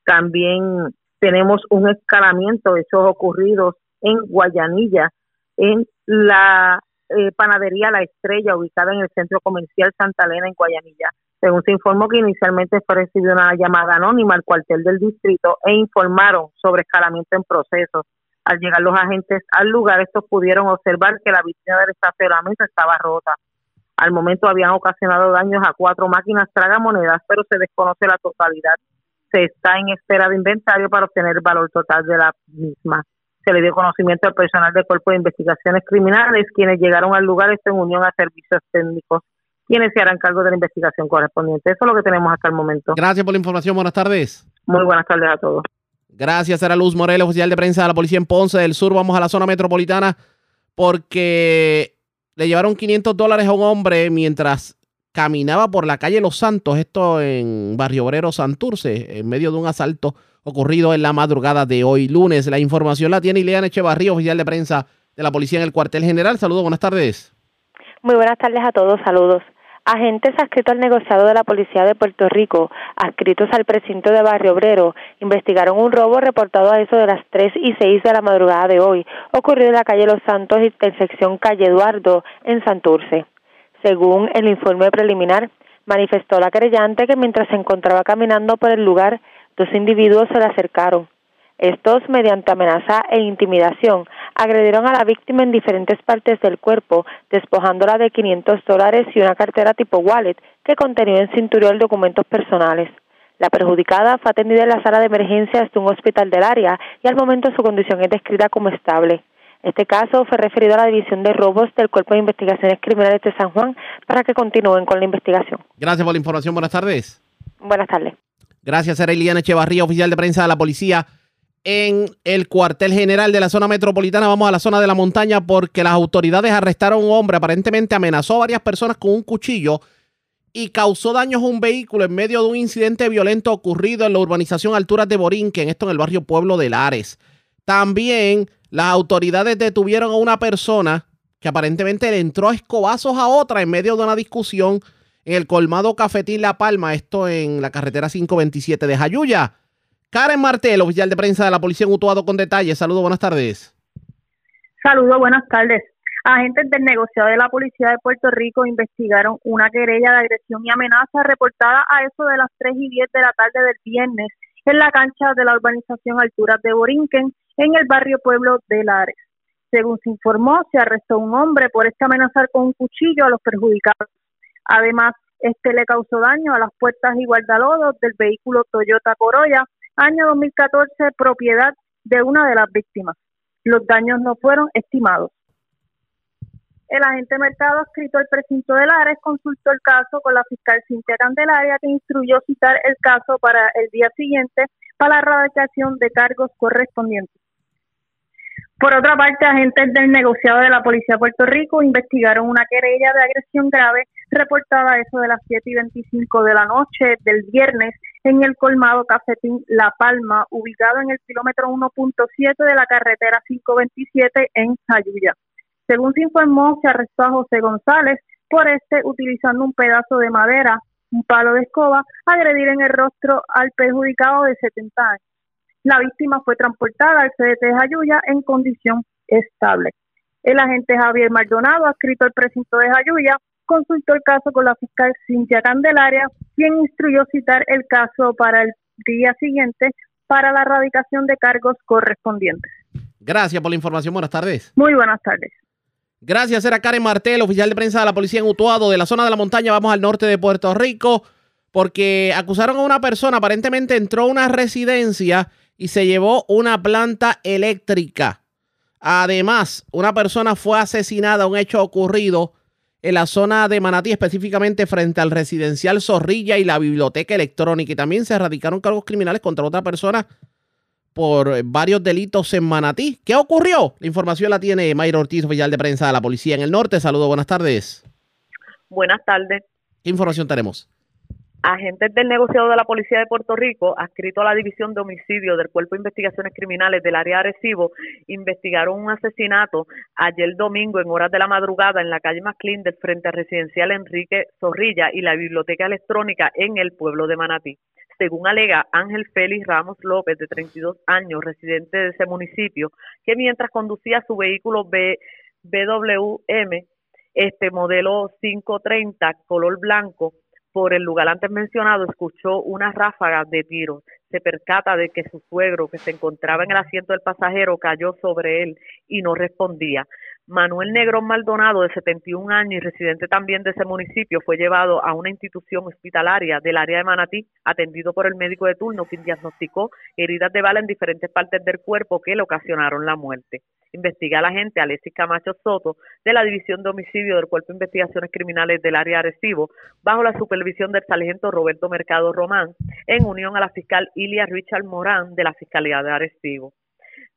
También tenemos un escalamiento de hechos ocurridos en Guayanilla, en la eh, panadería La Estrella, ubicada en el centro comercial Santa Elena, en Guayanilla. Según se informó que inicialmente fue recibida una llamada anónima al cuartel del distrito e informaron sobre escalamiento en proceso. Al llegar los agentes al lugar, estos pudieron observar que la vitrina del estacionamiento estaba rota. Al momento habían ocasionado daños a cuatro máquinas tragamonedas, pero se desconoce la totalidad. Se está en espera de inventario para obtener el valor total de la misma se le dio conocimiento al personal del Cuerpo de Investigaciones Criminales, quienes llegaron al lugar esto en unión a servicios técnicos, quienes se harán cargo de la investigación correspondiente. Eso es lo que tenemos hasta el momento. Gracias por la información. Buenas tardes. Muy buenas tardes a todos. Gracias, era Luz Morel, oficial de prensa de la Policía en Ponce del Sur. Vamos a la zona metropolitana porque le llevaron 500 dólares a un hombre mientras caminaba por la calle Los Santos, esto en Barrio Obrero Santurce, en medio de un asalto ocurrido en la madrugada de hoy lunes. La información la tiene Ileana Echevarría, oficial de prensa de la policía en el cuartel general. Saludos, buenas tardes. Muy buenas tardes a todos, saludos. Agentes adscritos al negociado de la Policía de Puerto Rico, adscritos al precinto de Barrio Obrero, investigaron un robo reportado a eso de las 3 y 6 de la madrugada de hoy, ocurrido en la calle Los Santos, intersección calle Eduardo, en Santurce. Según el informe preliminar, manifestó la querellante que mientras se encontraba caminando por el lugar, dos individuos se le acercaron. Estos, mediante amenaza e intimidación, agredieron a la víctima en diferentes partes del cuerpo, despojándola de 500 dólares y una cartera tipo wallet que contenía en cinturón documentos personales. La perjudicada fue atendida en la sala de emergencias de un hospital del área y al momento su condición es descrita como estable. Este caso fue referido a la División de Robos del Cuerpo de Investigaciones Criminales de San Juan para que continúen con la investigación. Gracias por la información. Buenas tardes. Buenas tardes. Gracias, era Eliana Echevarría, oficial de prensa de la policía en el cuartel general de la zona metropolitana. Vamos a la zona de la montaña porque las autoridades arrestaron a un hombre, aparentemente amenazó a varias personas con un cuchillo y causó daños a un vehículo en medio de un incidente violento ocurrido en la urbanización Alturas de Borinquen, esto en el barrio Pueblo de Lares. También las autoridades detuvieron a una persona que aparentemente le entró a escobazos a otra en medio de una discusión el colmado Cafetín La Palma, esto en la carretera 527 de Jayuya. Karen Martel, oficial de prensa de la policía en Utuado con detalles. Saludos, buenas tardes. Saludos, buenas tardes. Agentes del negociado de la Policía de Puerto Rico investigaron una querella de agresión y amenaza reportada a eso de las 3 y 10 de la tarde del viernes en la cancha de la urbanización Alturas de Borinquen, en el barrio Pueblo de Lares. Según se informó, se arrestó un hombre por este amenazar con un cuchillo a los perjudicados. Además, este le causó daño a las puertas y guardalodos del vehículo Toyota Corolla, año 2014, propiedad de una de las víctimas. Los daños no fueron estimados. El agente Mercado, escrito al precinto de Lares, consultó el caso con la fiscal Cintia Candelaria, que instruyó citar el caso para el día siguiente para la erradicación de cargos correspondientes. Por otra parte, agentes del negociado de la Policía de Puerto Rico investigaron una querella de agresión grave reportada a eso de las 7 y 25 de la noche del viernes en el colmado Cafetín La Palma, ubicado en el kilómetro 1.7 de la carretera 527 en Jayuya. Según se informó, se arrestó a José González por este utilizando un pedazo de madera, un palo de escoba, agredir en el rostro al perjudicado de 70 años. La víctima fue transportada al CDT de Jayuya en condición estable. El agente Javier Maldonado, adscrito al precinto de Jayuya, consultó el caso con la fiscal Cintia Candelaria, quien instruyó citar el caso para el día siguiente para la erradicación de cargos correspondientes. Gracias por la información. Buenas tardes. Muy buenas tardes. Gracias, era Karen Martel, oficial de prensa de la policía en Utuado, de la zona de la montaña. Vamos al norte de Puerto Rico, porque acusaron a una persona, aparentemente entró a una residencia y se llevó una planta eléctrica. Además, una persona fue asesinada, un hecho ocurrido en la zona de Manatí, específicamente frente al residencial Zorrilla y la biblioteca electrónica. Y también se erradicaron cargos criminales contra otra persona por varios delitos en Manatí. ¿Qué ocurrió? La información la tiene Mayra Ortiz, oficial de prensa de la policía en el norte. Saludos, buenas tardes. Buenas tardes. ¿Qué información tenemos? Agentes del negociado de la Policía de Puerto Rico, adscrito a la División de Homicidio del Cuerpo de Investigaciones Criminales del área de Arecibo, investigaron un asesinato ayer domingo en horas de la madrugada en la calle McLean del Frente Residencial Enrique Zorrilla y la Biblioteca Electrónica en el pueblo de Manatí. Según alega Ángel Félix Ramos López, de 32 años, residente de ese municipio, que mientras conducía su vehículo B, BWM, este modelo 530, color blanco, por el lugar antes mencionado, escuchó una ráfaga de tiros. Se percata de que su suegro, que se encontraba en el asiento del pasajero, cayó sobre él y no respondía. Manuel Negrón Maldonado, de 71 años y residente también de ese municipio, fue llevado a una institución hospitalaria del área de Manatí, atendido por el médico de turno, quien diagnosticó heridas de bala en diferentes partes del cuerpo que le ocasionaron la muerte. Investiga la agente Alexis Camacho Soto, de la División de Homicidio del Cuerpo de Investigaciones Criminales del área de Arecibo, bajo la supervisión del sargento Roberto Mercado Román, en unión a la fiscal Ilia Richard Morán, de la Fiscalía de Arecibo.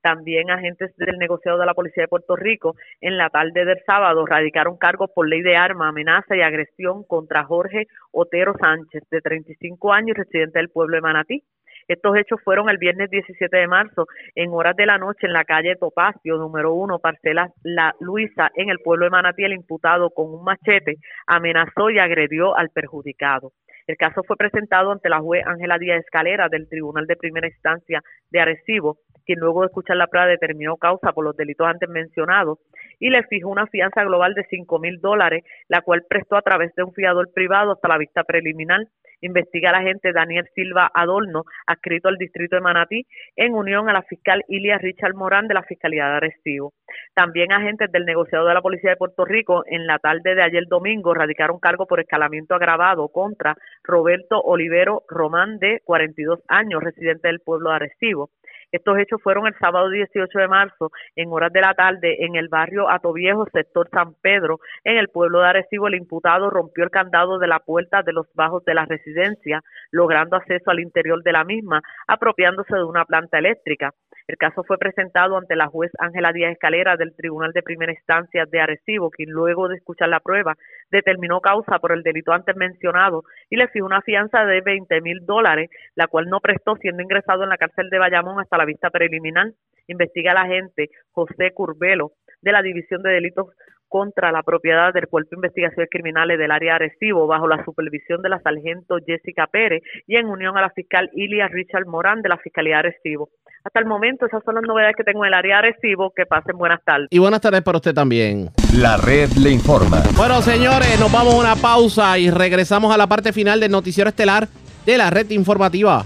También agentes del negociado de la Policía de Puerto Rico en la tarde del sábado radicaron cargos por ley de arma, amenaza y agresión contra Jorge Otero Sánchez, de 35 años residente del pueblo de Manatí. Estos hechos fueron el viernes 17 de marzo en horas de la noche en la calle Topacio, número uno, parcela La Luisa, en el pueblo de Manatí. El imputado con un machete amenazó y agredió al perjudicado. El caso fue presentado ante la juez Ángela Díaz Escalera del Tribunal de Primera Instancia de Arecibo quien luego de escuchar la prueba determinó causa por los delitos antes mencionados y le fijó una fianza global de cinco mil dólares, la cual prestó a través de un fiador privado hasta la vista preliminar investiga el agente Daniel Silva Adorno, adscrito al distrito de Manatí, en unión a la fiscal Ilia Richard Morán de la Fiscalía de Arecibo. También agentes del negociado de la Policía de Puerto Rico en la tarde de ayer domingo radicaron cargo por escalamiento agravado contra Roberto Olivero Román, de 42 años, residente del pueblo de Arecibo. Estos hechos fueron el sábado 18 de marzo, en horas de la tarde, en el barrio Atoviejo, sector San Pedro, en el pueblo de Arecibo. El imputado rompió el candado de la puerta de los bajos de la residencia, logrando acceso al interior de la misma, apropiándose de una planta eléctrica. El caso fue presentado ante la juez Ángela Díaz Escalera del Tribunal de Primera Instancia de Arecibo, quien luego de escuchar la prueba determinó causa por el delito antes mencionado y le fijó una fianza de 20 mil dólares, la cual no prestó siendo ingresado en la cárcel de Bayamón hasta la vista preliminar. Investiga el agente José Curbelo de la División de Delitos contra la propiedad del Cuerpo de Investigaciones Criminales del área Arecibo bajo la supervisión de la sargento Jessica Pérez y en unión a la fiscal Ilia Richard Morán de la Fiscalía Arecibo. Hasta el momento esas son las novedades que tengo en el área de Arecibo. Que pasen buenas tardes. Y buenas tardes para usted también. La red le informa. Bueno, señores, nos vamos a una pausa y regresamos a la parte final del noticiero estelar de la red informativa.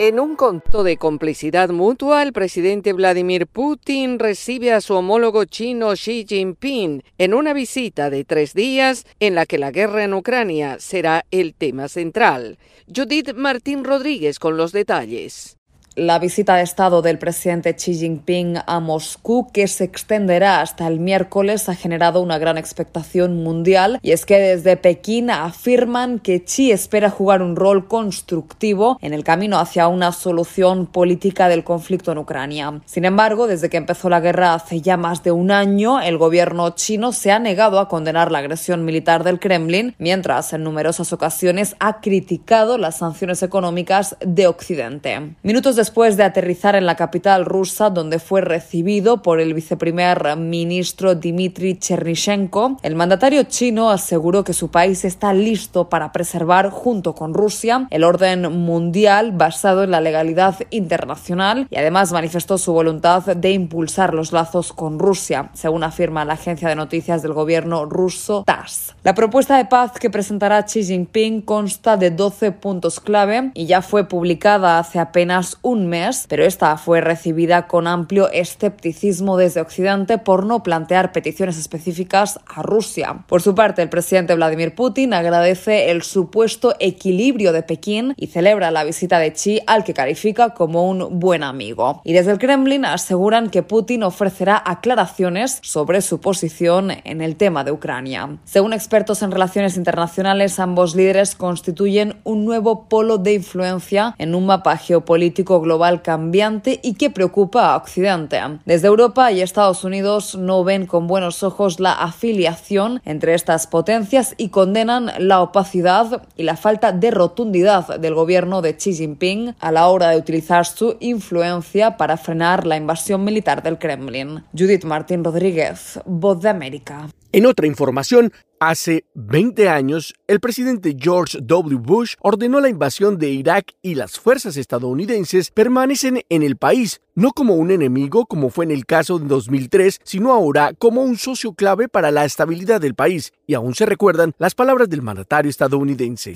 En un conto de complicidad mutua, el presidente Vladimir Putin recibe a su homólogo chino Xi Jinping en una visita de tres días en la que la guerra en Ucrania será el tema central. Judith Martín Rodríguez con los detalles. La visita de Estado del presidente Xi Jinping a Moscú, que se extenderá hasta el miércoles, ha generado una gran expectación mundial y es que desde Pekín afirman que Xi espera jugar un rol constructivo en el camino hacia una solución política del conflicto en Ucrania. Sin embargo, desde que empezó la guerra hace ya más de un año, el gobierno chino se ha negado a condenar la agresión militar del Kremlin, mientras en numerosas ocasiones ha criticado las sanciones económicas de Occidente. Minutos después de aterrizar en la capital rusa, donde fue recibido por el viceprimer ministro Dmitry Chernyshenko, el mandatario chino aseguró que su país está listo para preservar, junto con Rusia, el orden mundial basado en la legalidad internacional y además manifestó su voluntad de impulsar los lazos con Rusia, según afirma la agencia de noticias del gobierno ruso TASS. La propuesta de paz que presentará Xi Jinping consta de 12 puntos clave y ya fue publicada hace apenas un mes, pero esta fue recibida con amplio escepticismo desde Occidente por no plantear peticiones específicas a Rusia. Por su parte, el presidente Vladimir Putin agradece el supuesto equilibrio de Pekín y celebra la visita de Xi al que califica como un buen amigo. Y desde el Kremlin aseguran que Putin ofrecerá aclaraciones sobre su posición en el tema de Ucrania. Según expertos en relaciones internacionales, ambos líderes constituyen un nuevo polo de influencia en un mapa geopolítico global cambiante y que preocupa a Occidente. Desde Europa y Estados Unidos no ven con buenos ojos la afiliación entre estas potencias y condenan la opacidad y la falta de rotundidad del gobierno de Xi Jinping a la hora de utilizar su influencia para frenar la invasión militar del Kremlin. Judith Martín Rodríguez, Voz de América. En otra información, hace 20 años, el presidente George W. Bush ordenó la invasión de Irak y las fuerzas estadounidenses permanecen en el país, no como un enemigo como fue en el caso de 2003, sino ahora como un socio clave para la estabilidad del país. Y aún se recuerdan las palabras del mandatario estadounidense.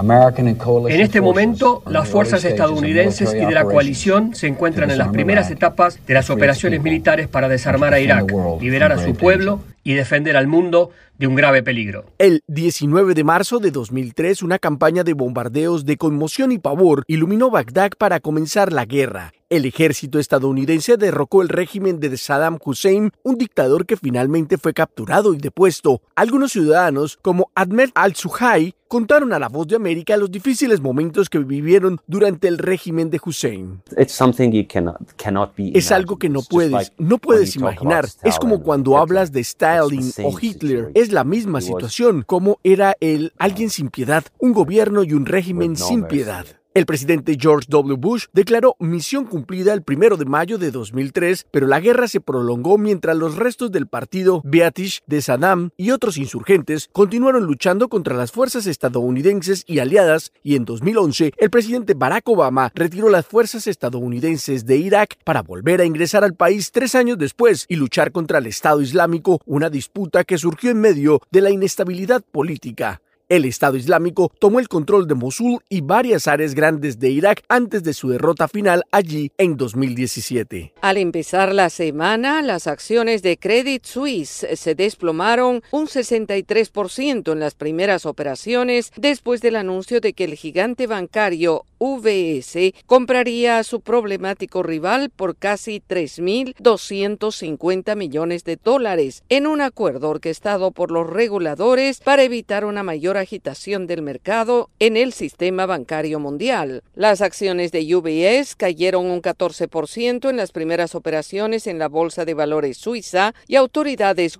En este momento, las fuerzas estadounidenses y de la coalición se encuentran en las primeras etapas de las operaciones militares para desarmar a Irak, liberar a su pueblo y defender al mundo de un grave peligro. El 19 de marzo de 2003, una campaña de bombardeos de conmoción y pavor iluminó Bagdad para comenzar la guerra. El ejército estadounidense derrocó el régimen de Saddam Hussein, un dictador que finalmente fue capturado y depuesto. Algunos ciudadanos, como Ahmed al-Suhai, contaron a la voz de América los difíciles momentos que vivieron durante el régimen de Hussein. Es algo que no puedes, no puedes imaginar. Es como cuando hablas de Stalin o Hitler. Es la misma situación, como era el alguien sin piedad, un gobierno y un régimen sin piedad. El presidente George W. Bush declaró misión cumplida el primero de mayo de 2003, pero la guerra se prolongó mientras los restos del partido Beatish de Saddam y otros insurgentes continuaron luchando contra las fuerzas estadounidenses y aliadas, y en 2011 el presidente Barack Obama retiró las fuerzas estadounidenses de Irak para volver a ingresar al país tres años después y luchar contra el Estado Islámico, una disputa que surgió en medio de la inestabilidad política. El Estado Islámico tomó el control de Mosul y varias áreas grandes de Irak antes de su derrota final allí en 2017. Al empezar la semana, las acciones de Credit Suisse se desplomaron un 63% en las primeras operaciones después del anuncio de que el gigante bancario UBS compraría a su problemático rival por casi 3.250 millones de dólares en un acuerdo orquestado por los reguladores para evitar una mayor agitación del mercado en el sistema bancario mundial. Las acciones de UBS cayeron un 14% en las primeras operaciones en la Bolsa de Valores Suiza y autoridades,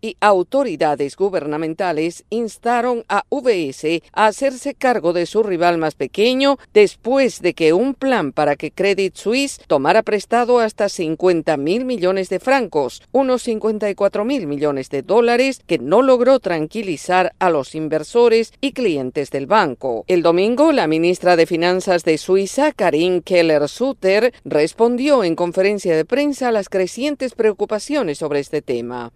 y autoridades gubernamentales instaron a UBS a hacerse cargo de su rival más pequeño después de que un plan para que Credit Suisse tomara prestado hasta 50 mil millones de francos, unos 54 mil millones de dólares, que no logró tranquilizar a los inversores y clientes del banco. El domingo, la ministra de Finanzas de Suiza, Karin Keller-Sutter, respondió en conferencia de prensa a las crecientes preocupaciones sobre este tema.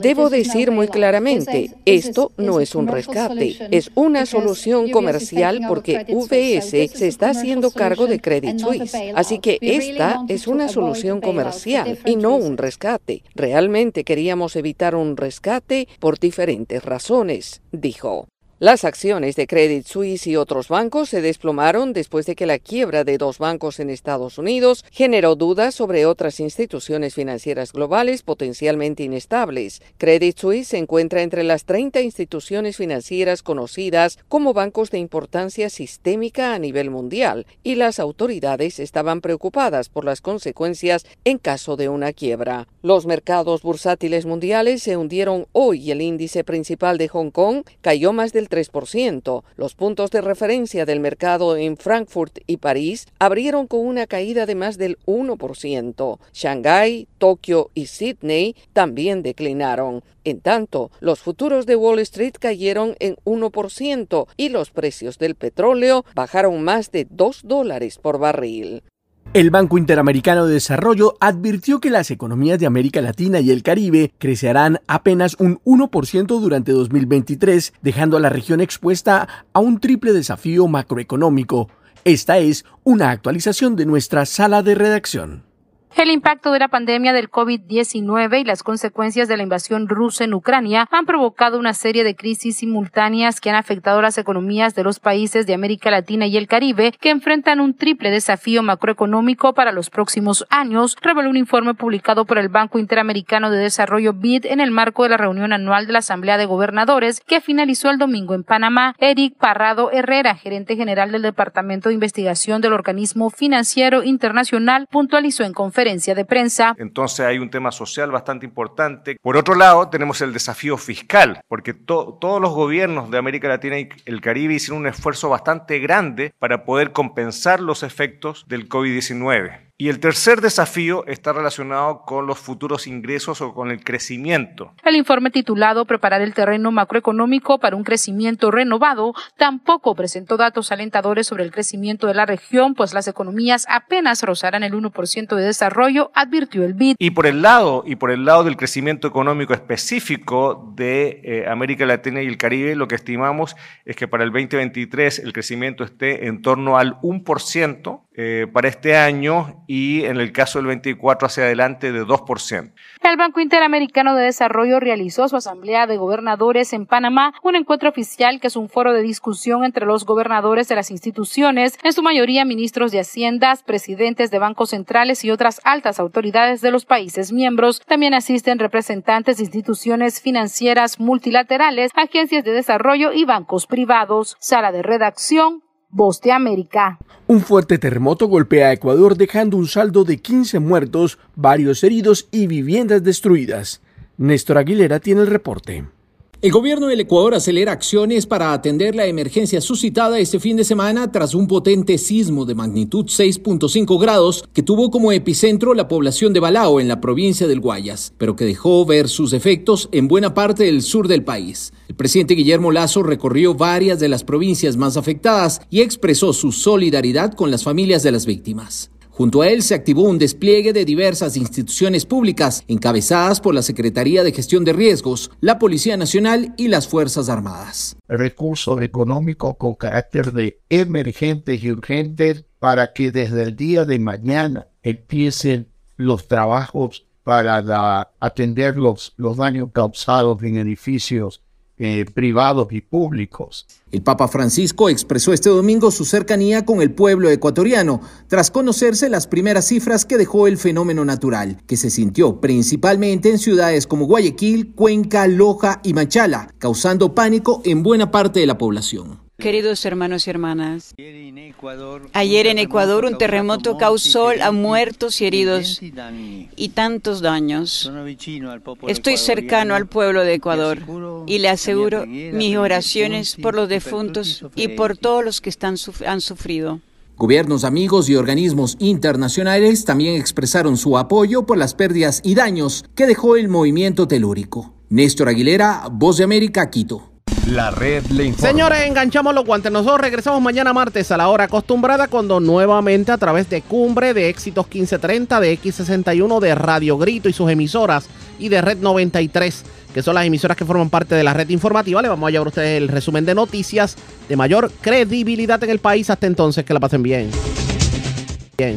Debo decir muy claramente, esto no es un rescate, es una solución comercial porque VS se está haciendo cargo de Credit Suisse. Así que esta es una solución comercial y no un rescate. Realmente queríamos evitar un rescate por diferentes razones, dijo. Las acciones de Credit Suisse y otros bancos se desplomaron después de que la quiebra de dos bancos en Estados Unidos generó dudas sobre otras instituciones financieras globales potencialmente inestables. Credit Suisse se encuentra entre las 30 instituciones financieras conocidas como bancos de importancia sistémica a nivel mundial y las autoridades estaban preocupadas por las consecuencias en caso de una quiebra. Los mercados bursátiles mundiales se hundieron hoy y el índice principal de Hong Kong cayó más del 3%. Los puntos de referencia del mercado en Frankfurt y París abrieron con una caída de más del 1%. Shanghái, Tokio y Sydney también declinaron. En tanto, los futuros de Wall Street cayeron en 1% y los precios del petróleo bajaron más de 2 dólares por barril. El Banco Interamericano de Desarrollo advirtió que las economías de América Latina y el Caribe crecerán apenas un 1% durante 2023, dejando a la región expuesta a un triple desafío macroeconómico. Esta es una actualización de nuestra sala de redacción. El impacto de la pandemia del COVID-19 y las consecuencias de la invasión rusa en Ucrania han provocado una serie de crisis simultáneas que han afectado las economías de los países de América Latina y el Caribe, que enfrentan un triple desafío macroeconómico para los próximos años, reveló un informe publicado por el Banco Interamericano de Desarrollo BID en el marco de la reunión anual de la Asamblea de Gobernadores que finalizó el domingo en Panamá. Eric Parrado Herrera, gerente general del Departamento de Investigación del Organismo Financiero Internacional, puntualizó en conferencia de prensa. Entonces hay un tema social bastante importante. Por otro lado, tenemos el desafío fiscal, porque todos los gobiernos de América Latina y el Caribe hicieron un esfuerzo bastante grande para poder compensar los efectos del COVID-19. Y el tercer desafío está relacionado con los futuros ingresos o con el crecimiento. El informe titulado Preparar el terreno macroeconómico para un crecimiento renovado tampoco presentó datos alentadores sobre el crecimiento de la región, pues las economías apenas rozarán el 1% de desarrollo, advirtió el BID. Y por el lado y por el lado del crecimiento económico específico de eh, América Latina y el Caribe, lo que estimamos es que para el 2023 el crecimiento esté en torno al 1% eh, para este año y en el caso del 24 hacia adelante de 2%. El Banco Interamericano de Desarrollo realizó su asamblea de gobernadores en Panamá, un encuentro oficial que es un foro de discusión entre los gobernadores de las instituciones, en su mayoría ministros de Haciendas, presidentes de bancos centrales y otras altas autoridades de los países miembros. También asisten representantes de instituciones financieras multilaterales, agencias de desarrollo y bancos privados. Sala de redacción, Voz de América. Un fuerte terremoto golpea a Ecuador dejando un saldo de 15 muertos, varios heridos y viviendas destruidas. Néstor Aguilera tiene el reporte. El gobierno del Ecuador acelera acciones para atender la emergencia suscitada este fin de semana tras un potente sismo de magnitud 6.5 grados que tuvo como epicentro la población de Balao en la provincia del Guayas, pero que dejó ver sus efectos en buena parte del sur del país. El presidente Guillermo Lazo recorrió varias de las provincias más afectadas y expresó su solidaridad con las familias de las víctimas. Junto a él se activó un despliegue de diversas instituciones públicas encabezadas por la Secretaría de Gestión de Riesgos, la Policía Nacional y las Fuerzas Armadas. Recursos económicos con carácter de emergentes y urgentes para que desde el día de mañana empiecen los trabajos para atender los, daños causados en edificios eh, privados y públicos. El Papa Francisco expresó este domingo su cercanía con el pueblo ecuatoriano, tras conocerse las primeras cifras que dejó el fenómeno natural, que se sintió principalmente en ciudades como Guayaquil, Cuenca, Loja y Machala, causando pánico en buena parte de la población. Queridos hermanos y hermanas, ayer en Ecuador un terremoto causó a muertos y heridos y tantos daños. Estoy cercano al pueblo de Ecuador y le aseguro mis oraciones por los defuntos y por todos los que están, han sufrido. Gobiernos amigos y organismos internacionales también expresaron su apoyo por las pérdidas y daños que dejó el movimiento telúrico. Néstor Aguilera, Voz de América, Quito. La red le informa. Señores, enganchamos los guantes. Nosotros regresamos mañana martes a la hora acostumbrada cuando nuevamente a través de Cumbre, de Éxitos 1530, de X61, de Radio Grito y sus emisoras y de Red 93, que son las emisoras que forman parte de la red informativa, le vamos a llevar a ustedes el resumen de noticias de mayor credibilidad en el país. Hasta entonces, que la pasen bien. Bien.